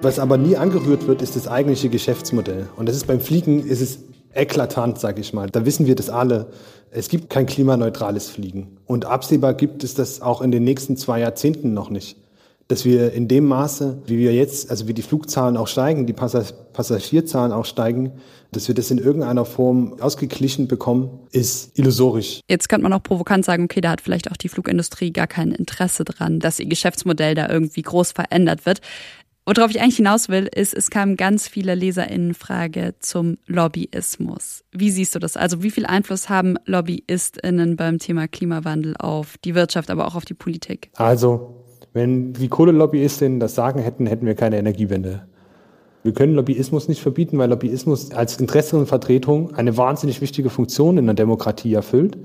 Was aber nie angerührt wird, ist das eigentliche Geschäftsmodell. Und das ist beim Fliegen ist es eklatant, sage ich mal. Da wissen wir das alle. Es gibt kein klimaneutrales Fliegen. Und absehbar gibt es das auch in den nächsten zwei Jahrzehnten noch nicht dass wir in dem Maße, wie wir jetzt, also wie die Flugzahlen auch steigen, die Passagierzahlen auch steigen, dass wir das in irgendeiner Form ausgeglichen bekommen, ist illusorisch. Jetzt könnte man auch provokant sagen, okay, da hat vielleicht auch die Flugindustrie gar kein Interesse dran, dass ihr Geschäftsmodell da irgendwie groß verändert wird. Worauf ich eigentlich hinaus will, ist, es kamen ganz viele LeserInnen Frage zum Lobbyismus. Wie siehst du das? Also wie viel Einfluss haben LobbyistInnen beim Thema Klimawandel auf die Wirtschaft, aber auch auf die Politik? Also wenn die Kohlelobbyisten das sagen hätten, hätten wir keine Energiewende. Wir können Lobbyismus nicht verbieten, weil Lobbyismus als Interessenvertretung eine wahnsinnig wichtige Funktion in der Demokratie erfüllt.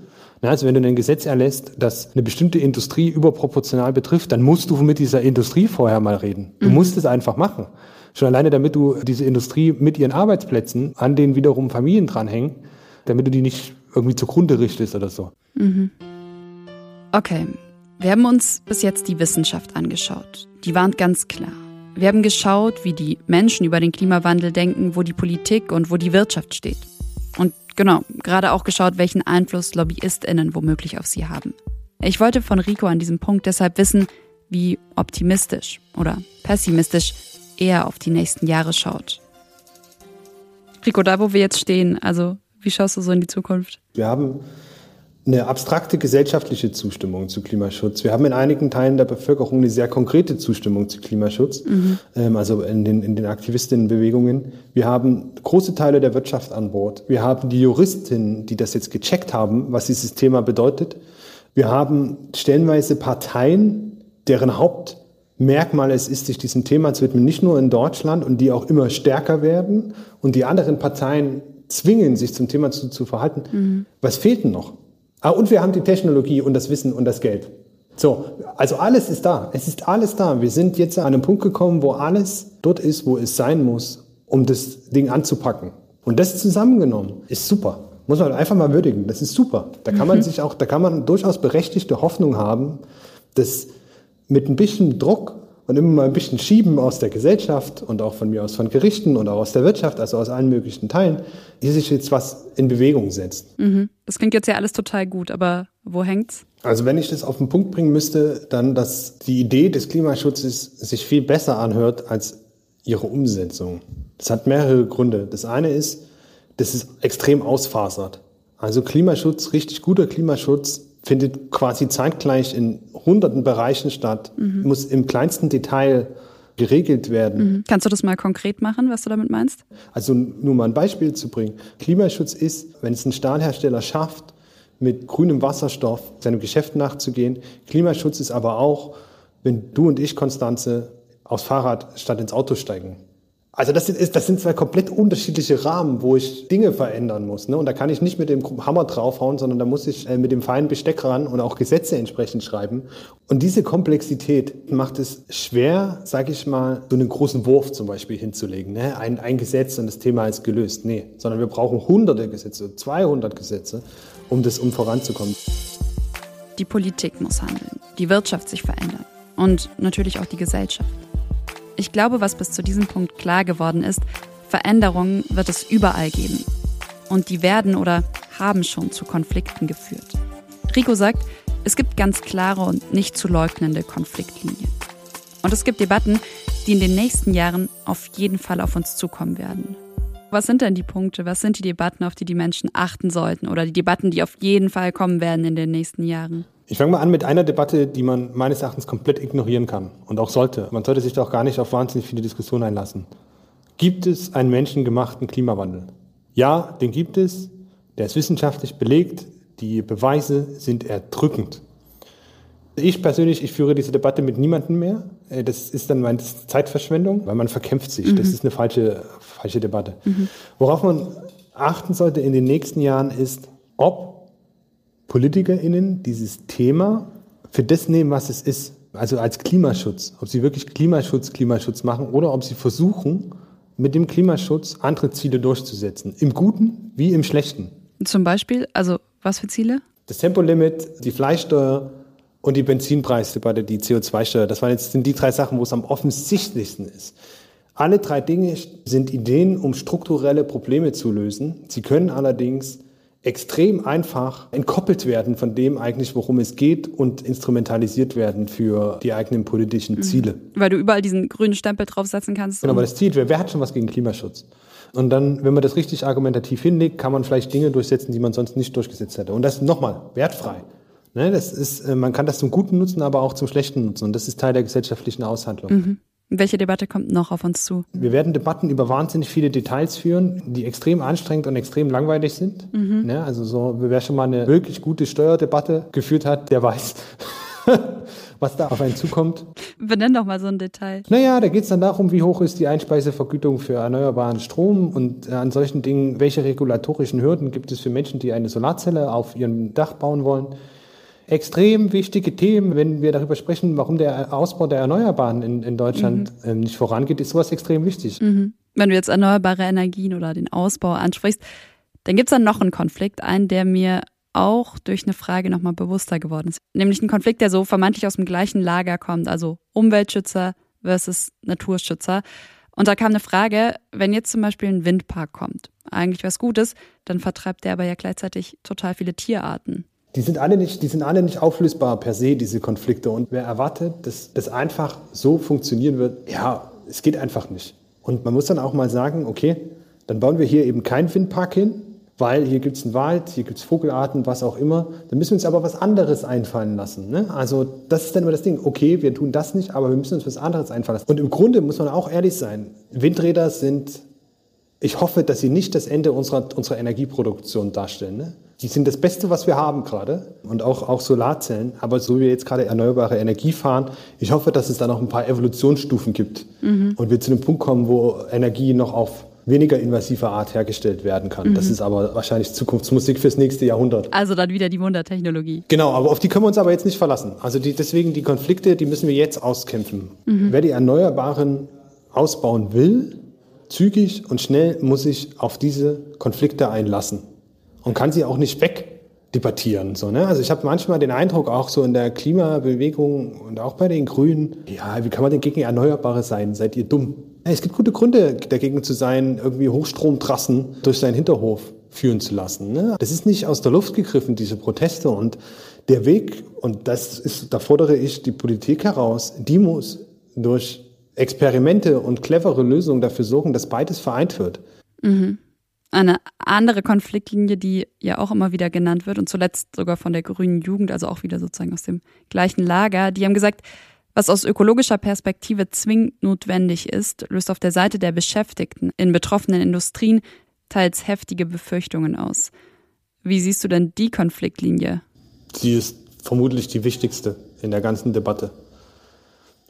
Also wenn du ein Gesetz erlässt, das eine bestimmte Industrie überproportional betrifft, dann musst du mit dieser Industrie vorher mal reden. Du mhm. musst es einfach machen. Schon alleine, damit du diese Industrie mit ihren Arbeitsplätzen, an denen wiederum Familien dranhängen, damit du die nicht irgendwie zugrunde richtest oder so. Mhm. Okay, wir haben uns bis jetzt die Wissenschaft angeschaut. Die warnt ganz klar. Wir haben geschaut, wie die Menschen über den Klimawandel denken, wo die Politik und wo die Wirtschaft steht. Und genau, gerade auch geschaut, welchen Einfluss LobbyistInnen womöglich auf sie haben. Ich wollte von Rico an diesem Punkt deshalb wissen, wie optimistisch oder pessimistisch er auf die nächsten Jahre schaut. Rico, da wo wir jetzt stehen, also wie schaust du so in die Zukunft? Wir haben eine abstrakte gesellschaftliche Zustimmung zu Klimaschutz. Wir haben in einigen Teilen der Bevölkerung eine sehr konkrete Zustimmung zu Klimaschutz, mhm. also in den, in den Aktivistinnenbewegungen. Wir haben große Teile der Wirtschaft an Bord. Wir haben die Juristinnen, die das jetzt gecheckt haben, was dieses Thema bedeutet. Wir haben stellenweise Parteien, deren Hauptmerkmal es ist, sich diesem Thema zu widmen, nicht nur in Deutschland und die auch immer stärker werden und die anderen Parteien zwingen, sich zum Thema zu, zu verhalten. Mhm. Was fehlt denn noch? Ah, und wir haben die Technologie und das Wissen und das Geld. So, also alles ist da. Es ist alles da. Wir sind jetzt an einem Punkt gekommen, wo alles dort ist, wo es sein muss, um das Ding anzupacken. Und das zusammengenommen ist super. Muss man einfach mal würdigen. Das ist super. Da kann man mhm. sich auch, da kann man durchaus berechtigte Hoffnung haben, dass mit ein bisschen Druck und immer mal ein bisschen Schieben aus der Gesellschaft und auch von mir aus von Gerichten und auch aus der Wirtschaft, also aus allen möglichen Teilen, hier sich jetzt was in Bewegung setzt. Mhm. Das klingt jetzt ja alles total gut, aber wo hängt's? Also wenn ich das auf den Punkt bringen müsste, dann, dass die Idee des Klimaschutzes sich viel besser anhört als ihre Umsetzung. Das hat mehrere Gründe. Das eine ist, dass es extrem ausfasert. Also Klimaschutz, richtig guter Klimaschutz findet quasi zeitgleich in hunderten Bereichen statt, mhm. muss im kleinsten Detail geregelt werden. Mhm. Kannst du das mal konkret machen, was du damit meinst? Also nur mal ein Beispiel zu bringen. Klimaschutz ist, wenn es ein Stahlhersteller schafft, mit grünem Wasserstoff seinem Geschäft nachzugehen. Klimaschutz ist aber auch, wenn du und ich, Konstanze, aufs Fahrrad statt ins Auto steigen. Also das, ist, das sind zwei komplett unterschiedliche Rahmen, wo ich Dinge verändern muss. Ne? Und da kann ich nicht mit dem Hammer draufhauen, sondern da muss ich äh, mit dem feinen Besteck ran und auch Gesetze entsprechend schreiben. Und diese Komplexität macht es schwer, sage ich mal, so einen großen Wurf zum Beispiel hinzulegen. Ne? Ein, ein Gesetz und das Thema ist gelöst. Nee, sondern wir brauchen hunderte Gesetze, 200 Gesetze, um das um voranzukommen. Die Politik muss handeln, die Wirtschaft sich verändern und natürlich auch die Gesellschaft. Ich glaube, was bis zu diesem Punkt klar geworden ist, Veränderungen wird es überall geben. Und die werden oder haben schon zu Konflikten geführt. Rico sagt, es gibt ganz klare und nicht zu leugnende Konfliktlinien. Und es gibt Debatten, die in den nächsten Jahren auf jeden Fall auf uns zukommen werden. Was sind denn die Punkte? Was sind die Debatten, auf die die Menschen achten sollten? Oder die Debatten, die auf jeden Fall kommen werden in den nächsten Jahren? Ich fange mal an mit einer Debatte, die man meines Erachtens komplett ignorieren kann und auch sollte. Man sollte sich doch gar nicht auf wahnsinnig viele Diskussionen einlassen. Gibt es einen menschengemachten Klimawandel? Ja, den gibt es. Der ist wissenschaftlich belegt. Die Beweise sind erdrückend. Ich persönlich, ich führe diese Debatte mit niemandem mehr. Äh, das ist dann meine Zeitverschwendung, weil man verkämpft sich. Mhm. Das ist eine falsche, falsche Debatte. Mhm. Worauf man achten sollte in den nächsten Jahren ist, ob PolitikerInnen dieses Thema für das nehmen, was es ist. Also als Klimaschutz. Ob sie wirklich Klimaschutz, Klimaschutz machen oder ob sie versuchen, mit dem Klimaschutz andere Ziele durchzusetzen. Im Guten wie im Schlechten. Zum Beispiel, also was für Ziele? Das Tempolimit, die Fleischsteuer und die Benzinpreisdebatte, die CO2-Steuer. Das waren jetzt, sind die drei Sachen, wo es am offensichtlichsten ist. Alle drei Dinge sind Ideen, um strukturelle Probleme zu lösen. Sie können allerdings extrem einfach entkoppelt werden von dem eigentlich, worum es geht und instrumentalisiert werden für die eigenen politischen mhm. Ziele. Weil du überall diesen grünen Stempel draufsetzen kannst. Genau, weil das Ziel, wer, wer hat schon was gegen Klimaschutz? Und dann, wenn man das richtig argumentativ hinlegt, kann man vielleicht Dinge durchsetzen, die man sonst nicht durchgesetzt hätte. Und das nochmal wertfrei. Ne, das ist, äh, man kann das zum Guten nutzen, aber auch zum Schlechten nutzen. Und das ist Teil der gesellschaftlichen Aushandlung. Mhm. Welche Debatte kommt noch auf uns zu? Wir werden Debatten über wahnsinnig viele Details führen, die extrem anstrengend und extrem langweilig sind. Mhm. Ja, also so, wer schon mal eine wirklich gute Steuerdebatte geführt hat, der weiß, <laughs> was da auf einen zukommt. Benenn doch mal so ein Detail. Naja, da geht es dann darum, wie hoch ist die Einspeisevergütung für erneuerbaren Strom und äh, an solchen Dingen, welche regulatorischen Hürden gibt es für Menschen, die eine Solarzelle auf ihrem Dach bauen wollen extrem wichtige Themen, wenn wir darüber sprechen, warum der Ausbau der Erneuerbaren in, in Deutschland mhm. ähm, nicht vorangeht, ist sowas extrem wichtig. Mhm. Wenn du jetzt erneuerbare Energien oder den Ausbau ansprichst, dann gibt es dann noch einen Konflikt, einen, der mir auch durch eine Frage nochmal bewusster geworden ist. Nämlich ein Konflikt, der so vermeintlich aus dem gleichen Lager kommt, also Umweltschützer versus Naturschützer. Und da kam eine Frage, wenn jetzt zum Beispiel ein Windpark kommt, eigentlich was Gutes, dann vertreibt der aber ja gleichzeitig total viele Tierarten. Die sind alle nicht, die sind alle nicht auflösbar per se, diese Konflikte. Und wer erwartet, dass das einfach so funktionieren wird, ja, es geht einfach nicht. Und man muss dann auch mal sagen, okay, dann bauen wir hier eben keinen Windpark hin, weil hier gibt es einen Wald, hier gibt es Vogelarten, was auch immer. Dann müssen wir uns aber was anderes einfallen lassen. Ne? Also das ist dann immer das Ding. Okay, wir tun das nicht, aber wir müssen uns was anderes einfallen lassen. Und im Grunde muss man auch ehrlich sein. Windräder sind, ich hoffe, dass sie nicht das Ende unserer, unserer Energieproduktion darstellen. Ne? Die sind das Beste, was wir haben gerade und auch, auch Solarzellen. Aber so wie wir jetzt gerade erneuerbare Energie fahren, ich hoffe, dass es da noch ein paar Evolutionsstufen gibt mhm. und wir zu einem Punkt kommen, wo Energie noch auf weniger invasive Art hergestellt werden kann. Mhm. Das ist aber wahrscheinlich Zukunftsmusik fürs nächste Jahrhundert. Also dann wieder die Wundertechnologie. Genau, aber auf die können wir uns aber jetzt nicht verlassen. Also die, deswegen die Konflikte, die müssen wir jetzt auskämpfen. Mhm. Wer die Erneuerbaren ausbauen will, zügig und schnell muss sich auf diese Konflikte einlassen und kann sie auch nicht wegdebattieren. So, ne? Also ich habe manchmal den Eindruck, auch so in der Klimabewegung und auch bei den Grünen, ja, wie kann man denn gegen Erneuerbare sein? Seid ihr dumm? Es gibt gute Gründe dagegen zu sein, irgendwie Hochstromtrassen durch seinen Hinterhof führen zu lassen. Ne? Das ist nicht aus der Luft gegriffen, diese Proteste. Und der Weg, und das ist, da fordere ich die Politik heraus, die muss durch Experimente und clevere Lösungen dafür sorgen, dass beides vereint wird. Mhm. Eine andere Konfliktlinie, die ja auch immer wieder genannt wird und zuletzt sogar von der grünen Jugend, also auch wieder sozusagen aus dem gleichen Lager, die haben gesagt, was aus ökologischer Perspektive zwingend notwendig ist, löst auf der Seite der Beschäftigten in betroffenen Industrien teils heftige Befürchtungen aus. Wie siehst du denn die Konfliktlinie? Sie ist vermutlich die wichtigste in der ganzen Debatte,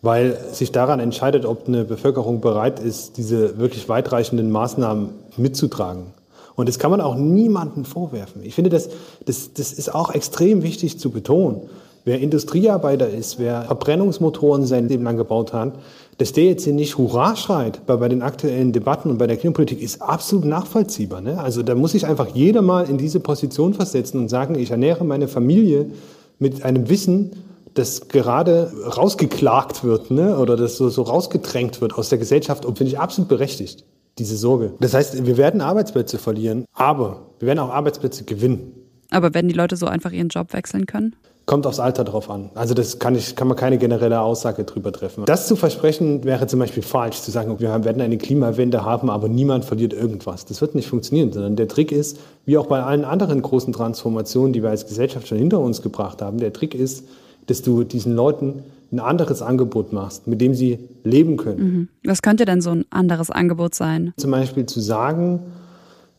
weil sich daran entscheidet, ob eine Bevölkerung bereit ist, diese wirklich weitreichenden Maßnahmen mitzutragen. Und das kann man auch niemandem vorwerfen. Ich finde, das, das, das ist auch extrem wichtig zu betonen. Wer Industriearbeiter ist, wer Verbrennungsmotoren sein Leben lang gebaut hat, dass der jetzt hier nicht Hurra schreit bei, bei den aktuellen Debatten und bei der Klimapolitik, ist absolut nachvollziehbar. Ne? Also da muss sich einfach jeder mal in diese Position versetzen und sagen, ich ernähre meine Familie mit einem Wissen, das gerade rausgeklagt wird ne? oder das so, so rausgedrängt wird aus der Gesellschaft und finde ich absolut berechtigt diese Sorge. Das heißt, wir werden Arbeitsplätze verlieren, aber wir werden auch Arbeitsplätze gewinnen. Aber werden die Leute so einfach ihren Job wechseln können? Kommt aufs Alter drauf an. Also das kann, ich, kann man keine generelle Aussage drüber treffen. Das zu versprechen wäre zum Beispiel falsch, zu sagen, wir werden eine Klimawende haben, aber niemand verliert irgendwas. Das wird nicht funktionieren, sondern der Trick ist, wie auch bei allen anderen großen Transformationen, die wir als Gesellschaft schon hinter uns gebracht haben, der Trick ist, dass du diesen Leuten ein anderes Angebot machst, mit dem sie leben können. Mhm. Was könnte denn so ein anderes Angebot sein? Zum Beispiel zu sagen,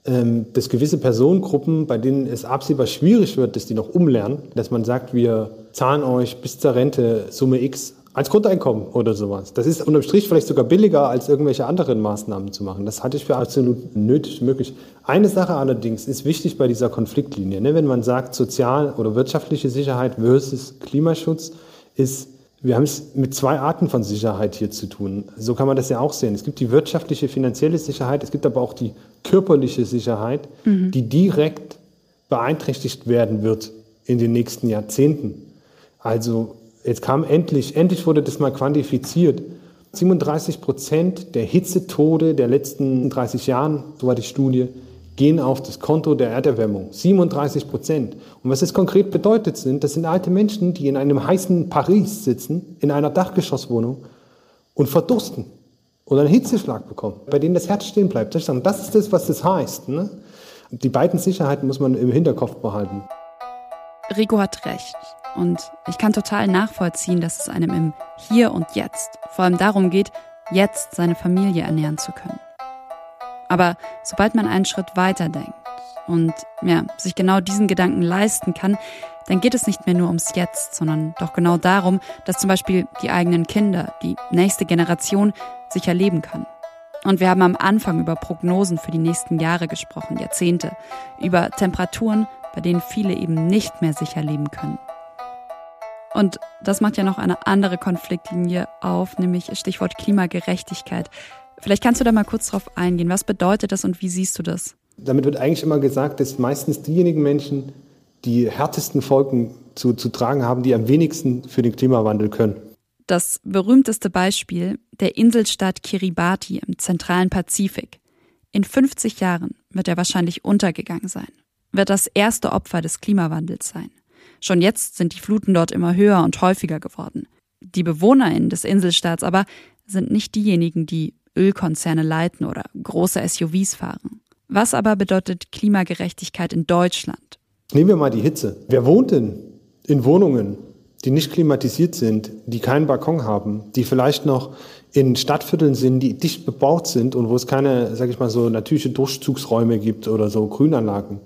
ähm, dass gewisse Personengruppen, bei denen es absehbar schwierig wird, dass die noch umlernen, dass man sagt, wir zahlen euch bis zur Rente Summe X als Grundeinkommen oder sowas. Das ist unterm Strich vielleicht sogar billiger, als irgendwelche anderen Maßnahmen zu machen. Das halte ich für absolut nötig möglich. Eine Sache allerdings ist wichtig bei dieser Konfliktlinie. Ne? Wenn man sagt, sozial oder wirtschaftliche Sicherheit versus Klimaschutz, ist wir haben es mit zwei Arten von Sicherheit hier zu tun. So kann man das ja auch sehen. Es gibt die wirtschaftliche, finanzielle Sicherheit, es gibt aber auch die körperliche Sicherheit, mhm. die direkt beeinträchtigt werden wird in den nächsten Jahrzehnten. Also jetzt kam endlich, endlich wurde das mal quantifiziert. 37 Prozent der Hitzetode der letzten 30 Jahren, so war die Studie, gehen auf das Konto der Erderwärmung. 37 Prozent. Und was das konkret bedeutet sind, das sind alte Menschen, die in einem heißen Paris sitzen, in einer Dachgeschosswohnung und verdursten oder einen Hitzeschlag bekommen, bei denen das Herz stehen bleibt. Das ist das, was das heißt. Ne? Die beiden Sicherheiten muss man im Hinterkopf behalten. Rico hat recht. Und ich kann total nachvollziehen, dass es einem im Hier und Jetzt vor allem darum geht, jetzt seine Familie ernähren zu können. Aber sobald man einen Schritt weiter denkt und ja, sich genau diesen Gedanken leisten kann, dann geht es nicht mehr nur ums Jetzt, sondern doch genau darum, dass zum Beispiel die eigenen Kinder, die nächste Generation sicher leben kann. Und wir haben am Anfang über Prognosen für die nächsten Jahre gesprochen, Jahrzehnte, über Temperaturen, bei denen viele eben nicht mehr sicher leben können. Und das macht ja noch eine andere Konfliktlinie auf, nämlich Stichwort Klimagerechtigkeit. Vielleicht kannst du da mal kurz drauf eingehen. Was bedeutet das und wie siehst du das? Damit wird eigentlich immer gesagt, dass meistens diejenigen Menschen die härtesten Folgen zu, zu tragen haben, die am wenigsten für den Klimawandel können. Das berühmteste Beispiel der Inselstaat Kiribati im zentralen Pazifik. In 50 Jahren wird er wahrscheinlich untergegangen sein, wird das erste Opfer des Klimawandels sein. Schon jetzt sind die Fluten dort immer höher und häufiger geworden. Die BewohnerInnen des Inselstaats aber sind nicht diejenigen, die Ölkonzerne leiten oder große SUVs fahren. Was aber bedeutet Klimagerechtigkeit in Deutschland? Nehmen wir mal die Hitze. Wer wohnt denn in Wohnungen, die nicht klimatisiert sind, die keinen Balkon haben, die vielleicht noch in Stadtvierteln sind, die dicht bebaut sind und wo es keine, sag ich mal, so natürliche Durchzugsräume gibt oder so Grünanlagen.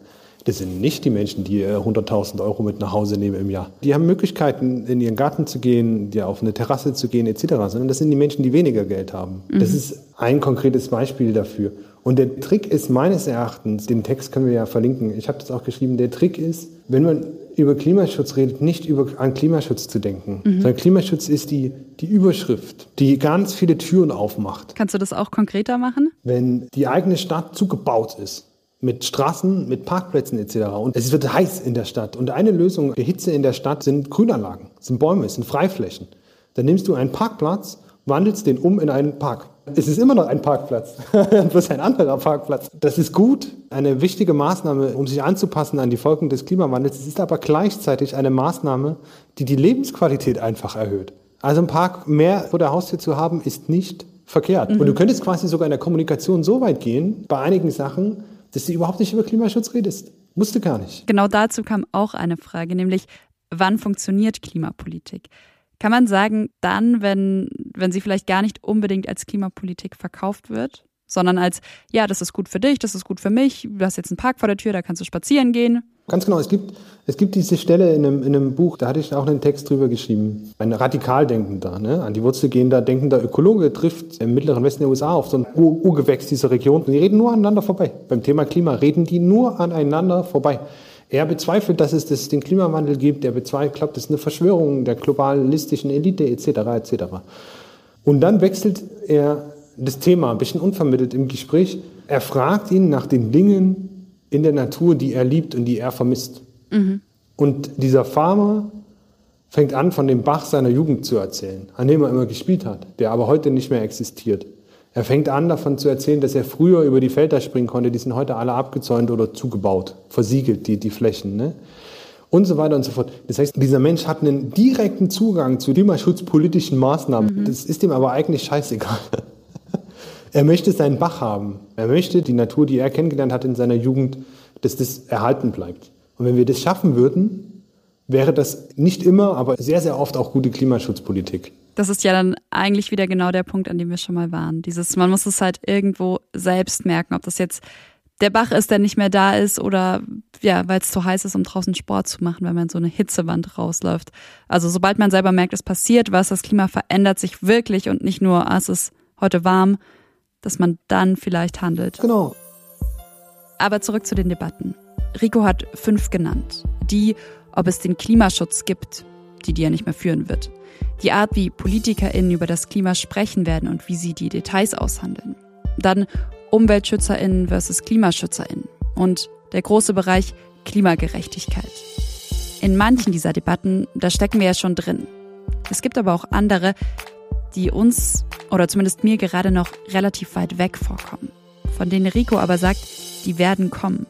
Das sind nicht die Menschen, die 100.000 äh, Euro mit nach Hause nehmen im Jahr. Die haben Möglichkeiten, in ihren Garten zu gehen, die auf eine Terrasse zu gehen, etc. Sondern das sind die Menschen, die weniger Geld haben. Mhm. Das ist ein konkretes Beispiel dafür. Und der Trick ist meines Erachtens, den Text können wir ja verlinken, ich habe das auch geschrieben, der Trick ist, wenn man über Klimaschutz redet, nicht über, an Klimaschutz zu denken, mhm. sondern Klimaschutz ist die, die Überschrift, die ganz viele Türen aufmacht. Kannst du das auch konkreter machen? Wenn die eigene Stadt zugebaut ist, mit Straßen, mit Parkplätzen etc. Und es wird heiß in der Stadt. Und eine Lösung für Hitze in der Stadt sind Grünanlagen, sind Bäume, sind Freiflächen. Dann nimmst du einen Parkplatz, wandelst den um in einen Park. Es ist immer noch ein Parkplatz, <laughs> bloß ein anderer Parkplatz. Das ist gut, eine wichtige Maßnahme, um sich anzupassen an die Folgen des Klimawandels. Es ist aber gleichzeitig eine Maßnahme, die die Lebensqualität einfach erhöht. Also ein Park mehr vor der Haustür zu haben, ist nicht verkehrt. Mhm. Und du könntest quasi sogar in der Kommunikation so weit gehen, bei einigen Sachen, dass du überhaupt nicht über Klimaschutz redest. Musste gar nicht. Genau dazu kam auch eine Frage, nämlich wann funktioniert Klimapolitik? Kann man sagen, dann, wenn, wenn sie vielleicht gar nicht unbedingt als Klimapolitik verkauft wird, sondern als, ja, das ist gut für dich, das ist gut für mich, du hast jetzt einen Park vor der Tür, da kannst du spazieren gehen. Ganz genau, es gibt, es gibt diese Stelle in einem, in einem Buch, da hatte ich auch einen Text drüber geschrieben. Ein Radikaldenkender, ne? an die Wurzel gehender, denkender Ökologe trifft im mittleren Westen der USA auf so ein Ur Urgewächs dieser Region. Und die reden nur aneinander vorbei. Beim Thema Klima reden die nur aneinander vorbei. Er bezweifelt, dass es das, den Klimawandel gibt. Er bezweifelt, glaubt, das ist eine Verschwörung der globalistischen Elite etc. etc. Und dann wechselt er das Thema ein bisschen unvermittelt im Gespräch. Er fragt ihn nach den Dingen in der Natur, die er liebt und die er vermisst. Mhm. Und dieser Farmer fängt an, von dem Bach seiner Jugend zu erzählen, an dem er immer gespielt hat, der aber heute nicht mehr existiert. Er fängt an, davon zu erzählen, dass er früher über die Felder springen konnte. Die sind heute alle abgezäunt oder zugebaut, versiegelt, die, die Flächen. Ne? Und so weiter und so fort. Das heißt, dieser Mensch hat einen direkten Zugang zu klimaschutzpolitischen Maßnahmen. Mhm. Das ist ihm aber eigentlich scheißegal. Er möchte seinen Bach haben. Er möchte die Natur, die er kennengelernt hat in seiner Jugend, dass das erhalten bleibt. Und wenn wir das schaffen würden, wäre das nicht immer, aber sehr, sehr oft auch gute Klimaschutzpolitik. Das ist ja dann eigentlich wieder genau der Punkt, an dem wir schon mal waren. Dieses, man muss es halt irgendwo selbst merken, ob das jetzt der Bach ist, der nicht mehr da ist oder ja, weil es zu heiß ist, um draußen Sport zu machen, wenn man so eine Hitzewand rausläuft. Also sobald man selber merkt, es passiert was, das Klima verändert sich wirklich und nicht nur, ah, es ist heute warm, dass man dann vielleicht handelt. Genau. Aber zurück zu den Debatten. Rico hat fünf genannt. Die, ob es den Klimaschutz gibt, die die er nicht mehr führen wird. Die Art, wie PolitikerInnen über das Klima sprechen werden und wie sie die Details aushandeln. Dann UmweltschützerInnen versus KlimaschützerInnen. Und der große Bereich Klimagerechtigkeit. In manchen dieser Debatten, da stecken wir ja schon drin. Es gibt aber auch andere, die uns oder zumindest mir gerade noch relativ weit weg vorkommen, von denen Rico aber sagt, die werden kommen.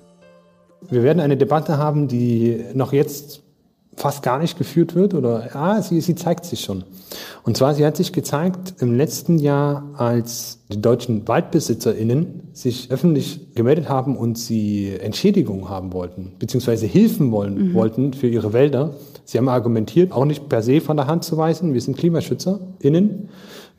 Wir werden eine Debatte haben, die noch jetzt fast gar nicht geführt wird oder ja, sie, sie zeigt sich schon. Und zwar, sie hat sich gezeigt im letzten Jahr, als die deutschen WaldbesitzerInnen sich öffentlich gemeldet haben und sie Entschädigung haben wollten, beziehungsweise Hilfen wollen, mhm. wollten für ihre Wälder. Sie haben argumentiert, auch nicht per se von der Hand zu weisen, wir sind KlimaschützerInnen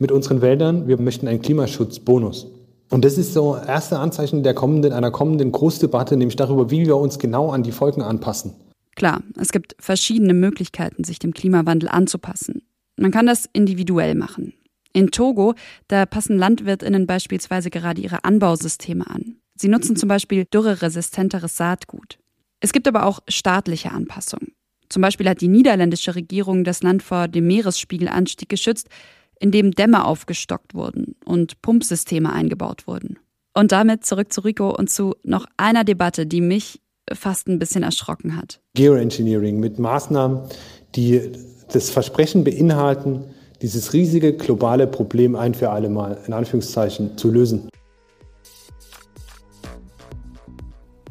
mit unseren Wäldern, wir möchten einen Klimaschutzbonus. Und das ist so erste Anzeichen der kommenden, einer kommenden Großdebatte, nämlich darüber, wie wir uns genau an die Folgen anpassen. Klar, es gibt verschiedene Möglichkeiten, sich dem Klimawandel anzupassen. Man kann das individuell machen. In Togo, da passen Landwirtinnen beispielsweise gerade ihre Anbausysteme an. Sie nutzen zum Beispiel dürreresistenteres Saatgut. Es gibt aber auch staatliche Anpassungen. Zum Beispiel hat die niederländische Regierung das Land vor dem Meeresspiegelanstieg geschützt, indem Dämme aufgestockt wurden und Pumpsysteme eingebaut wurden. Und damit zurück zu Rico und zu noch einer Debatte, die mich fast ein bisschen erschrocken hat. Geoengineering mit Maßnahmen, die das Versprechen beinhalten, dieses riesige globale Problem ein für alle Mal in Anführungszeichen zu lösen.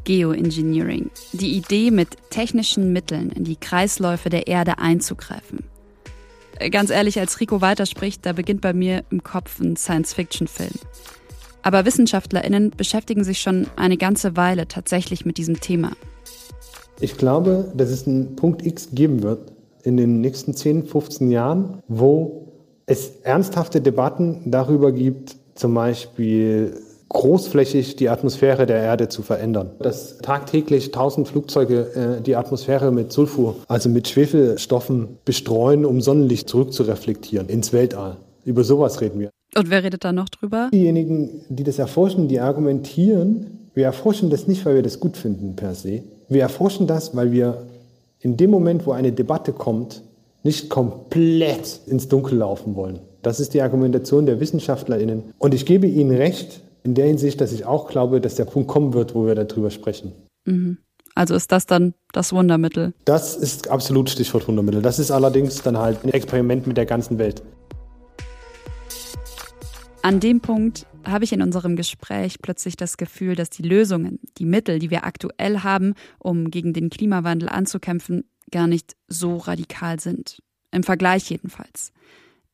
Geoengineering. Die Idee, mit technischen Mitteln in die Kreisläufe der Erde einzugreifen. Ganz ehrlich, als Rico weiterspricht, da beginnt bei mir im Kopf ein Science-Fiction-Film. Aber WissenschaftlerInnen beschäftigen sich schon eine ganze Weile tatsächlich mit diesem Thema. Ich glaube, dass es einen Punkt X geben wird in den nächsten 10, 15 Jahren, wo es ernsthafte Debatten darüber gibt, zum Beispiel großflächig die Atmosphäre der Erde zu verändern. Dass tagtäglich tausend Flugzeuge äh, die Atmosphäre mit Sulfur, also mit Schwefelstoffen bestreuen, um Sonnenlicht zurückzureflektieren ins Weltall. Über sowas reden wir. Und wer redet da noch drüber? Diejenigen, die das erforschen, die argumentieren, wir erforschen das nicht, weil wir das gut finden per se. Wir erforschen das, weil wir in dem Moment, wo eine Debatte kommt, nicht komplett ins Dunkel laufen wollen. Das ist die Argumentation der WissenschaftlerInnen. Und ich gebe Ihnen recht, in der Hinsicht, dass ich auch glaube, dass der Punkt kommen wird, wo wir darüber sprechen. Mhm. Also ist das dann das Wundermittel? Das ist absolut Stichwort Wundermittel. Das ist allerdings dann halt ein Experiment mit der ganzen Welt. An dem Punkt habe ich in unserem Gespräch plötzlich das Gefühl, dass die Lösungen, die Mittel, die wir aktuell haben, um gegen den Klimawandel anzukämpfen, gar nicht so radikal sind. Im Vergleich jedenfalls.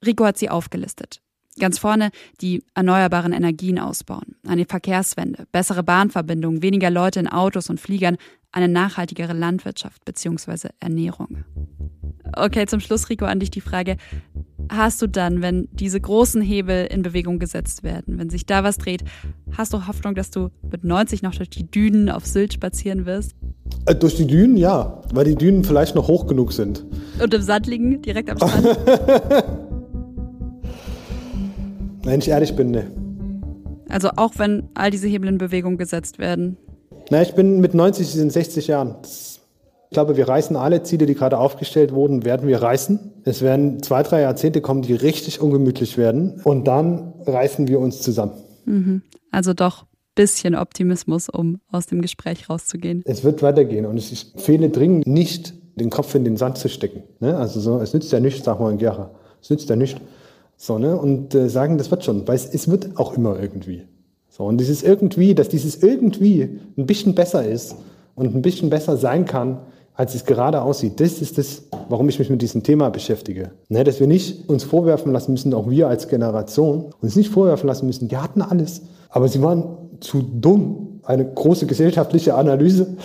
Rico hat sie aufgelistet. Ganz vorne die erneuerbaren Energien ausbauen, eine Verkehrswende, bessere Bahnverbindungen, weniger Leute in Autos und Fliegern, eine nachhaltigere Landwirtschaft bzw. Ernährung. Okay, zum Schluss, Rico, an dich die Frage. Hast du dann, wenn diese großen Hebel in Bewegung gesetzt werden, wenn sich da was dreht, hast du Hoffnung, dass du mit 90 noch durch die Dünen auf Sylt spazieren wirst? Äh, durch die Dünen, ja, weil die Dünen vielleicht noch hoch genug sind. Und im Sand liegen, direkt am Strand? <laughs> Wenn ich ehrlich bin, ne. Also auch wenn all diese Hebel in Bewegung gesetzt werden. Na, ich bin mit 90 in 60 Jahren. ich glaube, wir reißen alle Ziele, die gerade aufgestellt wurden, werden wir reißen. Es werden zwei, drei Jahrzehnte kommen, die richtig ungemütlich werden. Und dann reißen wir uns zusammen. Mhm. Also doch ein bisschen Optimismus, um aus dem Gespräch rauszugehen. Es wird weitergehen und ich fehle dringend nicht, den Kopf in den Sand zu stecken. Ne? Also so, es nützt ja nichts, sag mal in Gera. Es nützt ja nichts. So, ne? Und äh, sagen, das wird schon, weil es, es wird auch immer irgendwie. So, und dieses irgendwie, dass dieses irgendwie ein bisschen besser ist und ein bisschen besser sein kann, als es gerade aussieht. Das ist das, warum ich mich mit diesem Thema beschäftige. Ne, dass wir nicht uns vorwerfen lassen müssen, auch wir als Generation, uns nicht vorwerfen lassen müssen, die hatten alles, aber sie waren zu dumm. Eine große gesellschaftliche Analyse.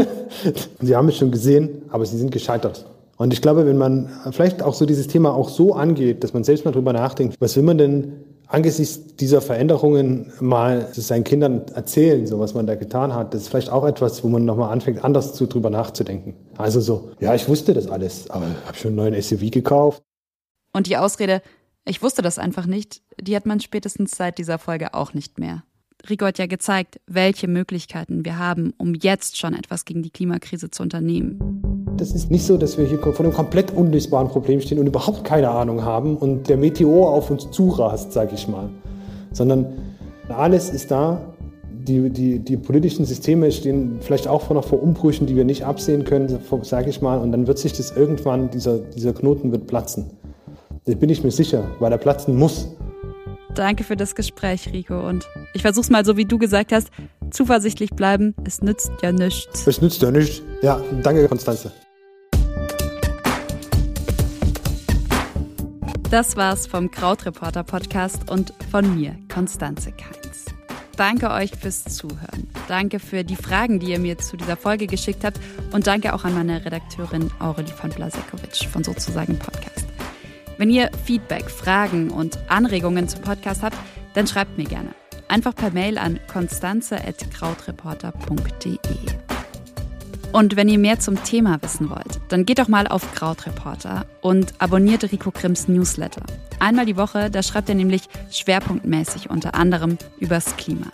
<laughs> sie haben es schon gesehen, aber sie sind gescheitert. Und ich glaube, wenn man vielleicht auch so dieses Thema auch so angeht, dass man selbst mal drüber nachdenkt, was will man denn angesichts dieser Veränderungen mal seinen Kindern erzählen, so was man da getan hat, das ist vielleicht auch etwas, wo man nochmal anfängt, anders zu drüber nachzudenken. Also so, ja, ich wusste das alles, aber ich habe schon einen neuen SUV gekauft. Und die Ausrede, ich wusste das einfach nicht, die hat man spätestens seit dieser Folge auch nicht mehr. Rico hat ja gezeigt, welche Möglichkeiten wir haben, um jetzt schon etwas gegen die Klimakrise zu unternehmen. Das ist nicht so, dass wir hier vor einem komplett unlösbaren Problem stehen und überhaupt keine Ahnung haben und der Meteor auf uns zurast, sage ich mal. Sondern alles ist da. Die, die, die politischen Systeme stehen vielleicht auch vor noch vor Umbrüchen, die wir nicht absehen können, sage ich mal. Und dann wird sich das irgendwann, dieser, dieser Knoten wird platzen. Da bin ich mir sicher, weil er platzen muss. Danke für das Gespräch, Rico. Und ich versuch's mal so, wie du gesagt hast, zuversichtlich bleiben. Es nützt ja nichts. Es nützt ja nichts. Ja, danke, Konstanze. Das war's vom Krautreporter Podcast und von mir, Konstanze Keins. Danke euch fürs Zuhören. Danke für die Fragen, die ihr mir zu dieser Folge geschickt habt. Und danke auch an meine Redakteurin Aurelie von Blasekowitsch von sozusagen Podcast. Wenn ihr Feedback, Fragen und Anregungen zum Podcast habt, dann schreibt mir gerne. Einfach per Mail an konstanze.krautreporter.de. Und wenn ihr mehr zum Thema wissen wollt, dann geht doch mal auf Krautreporter und abonniert Rico Grimms Newsletter. Einmal die Woche, da schreibt er nämlich schwerpunktmäßig unter anderem übers Klima.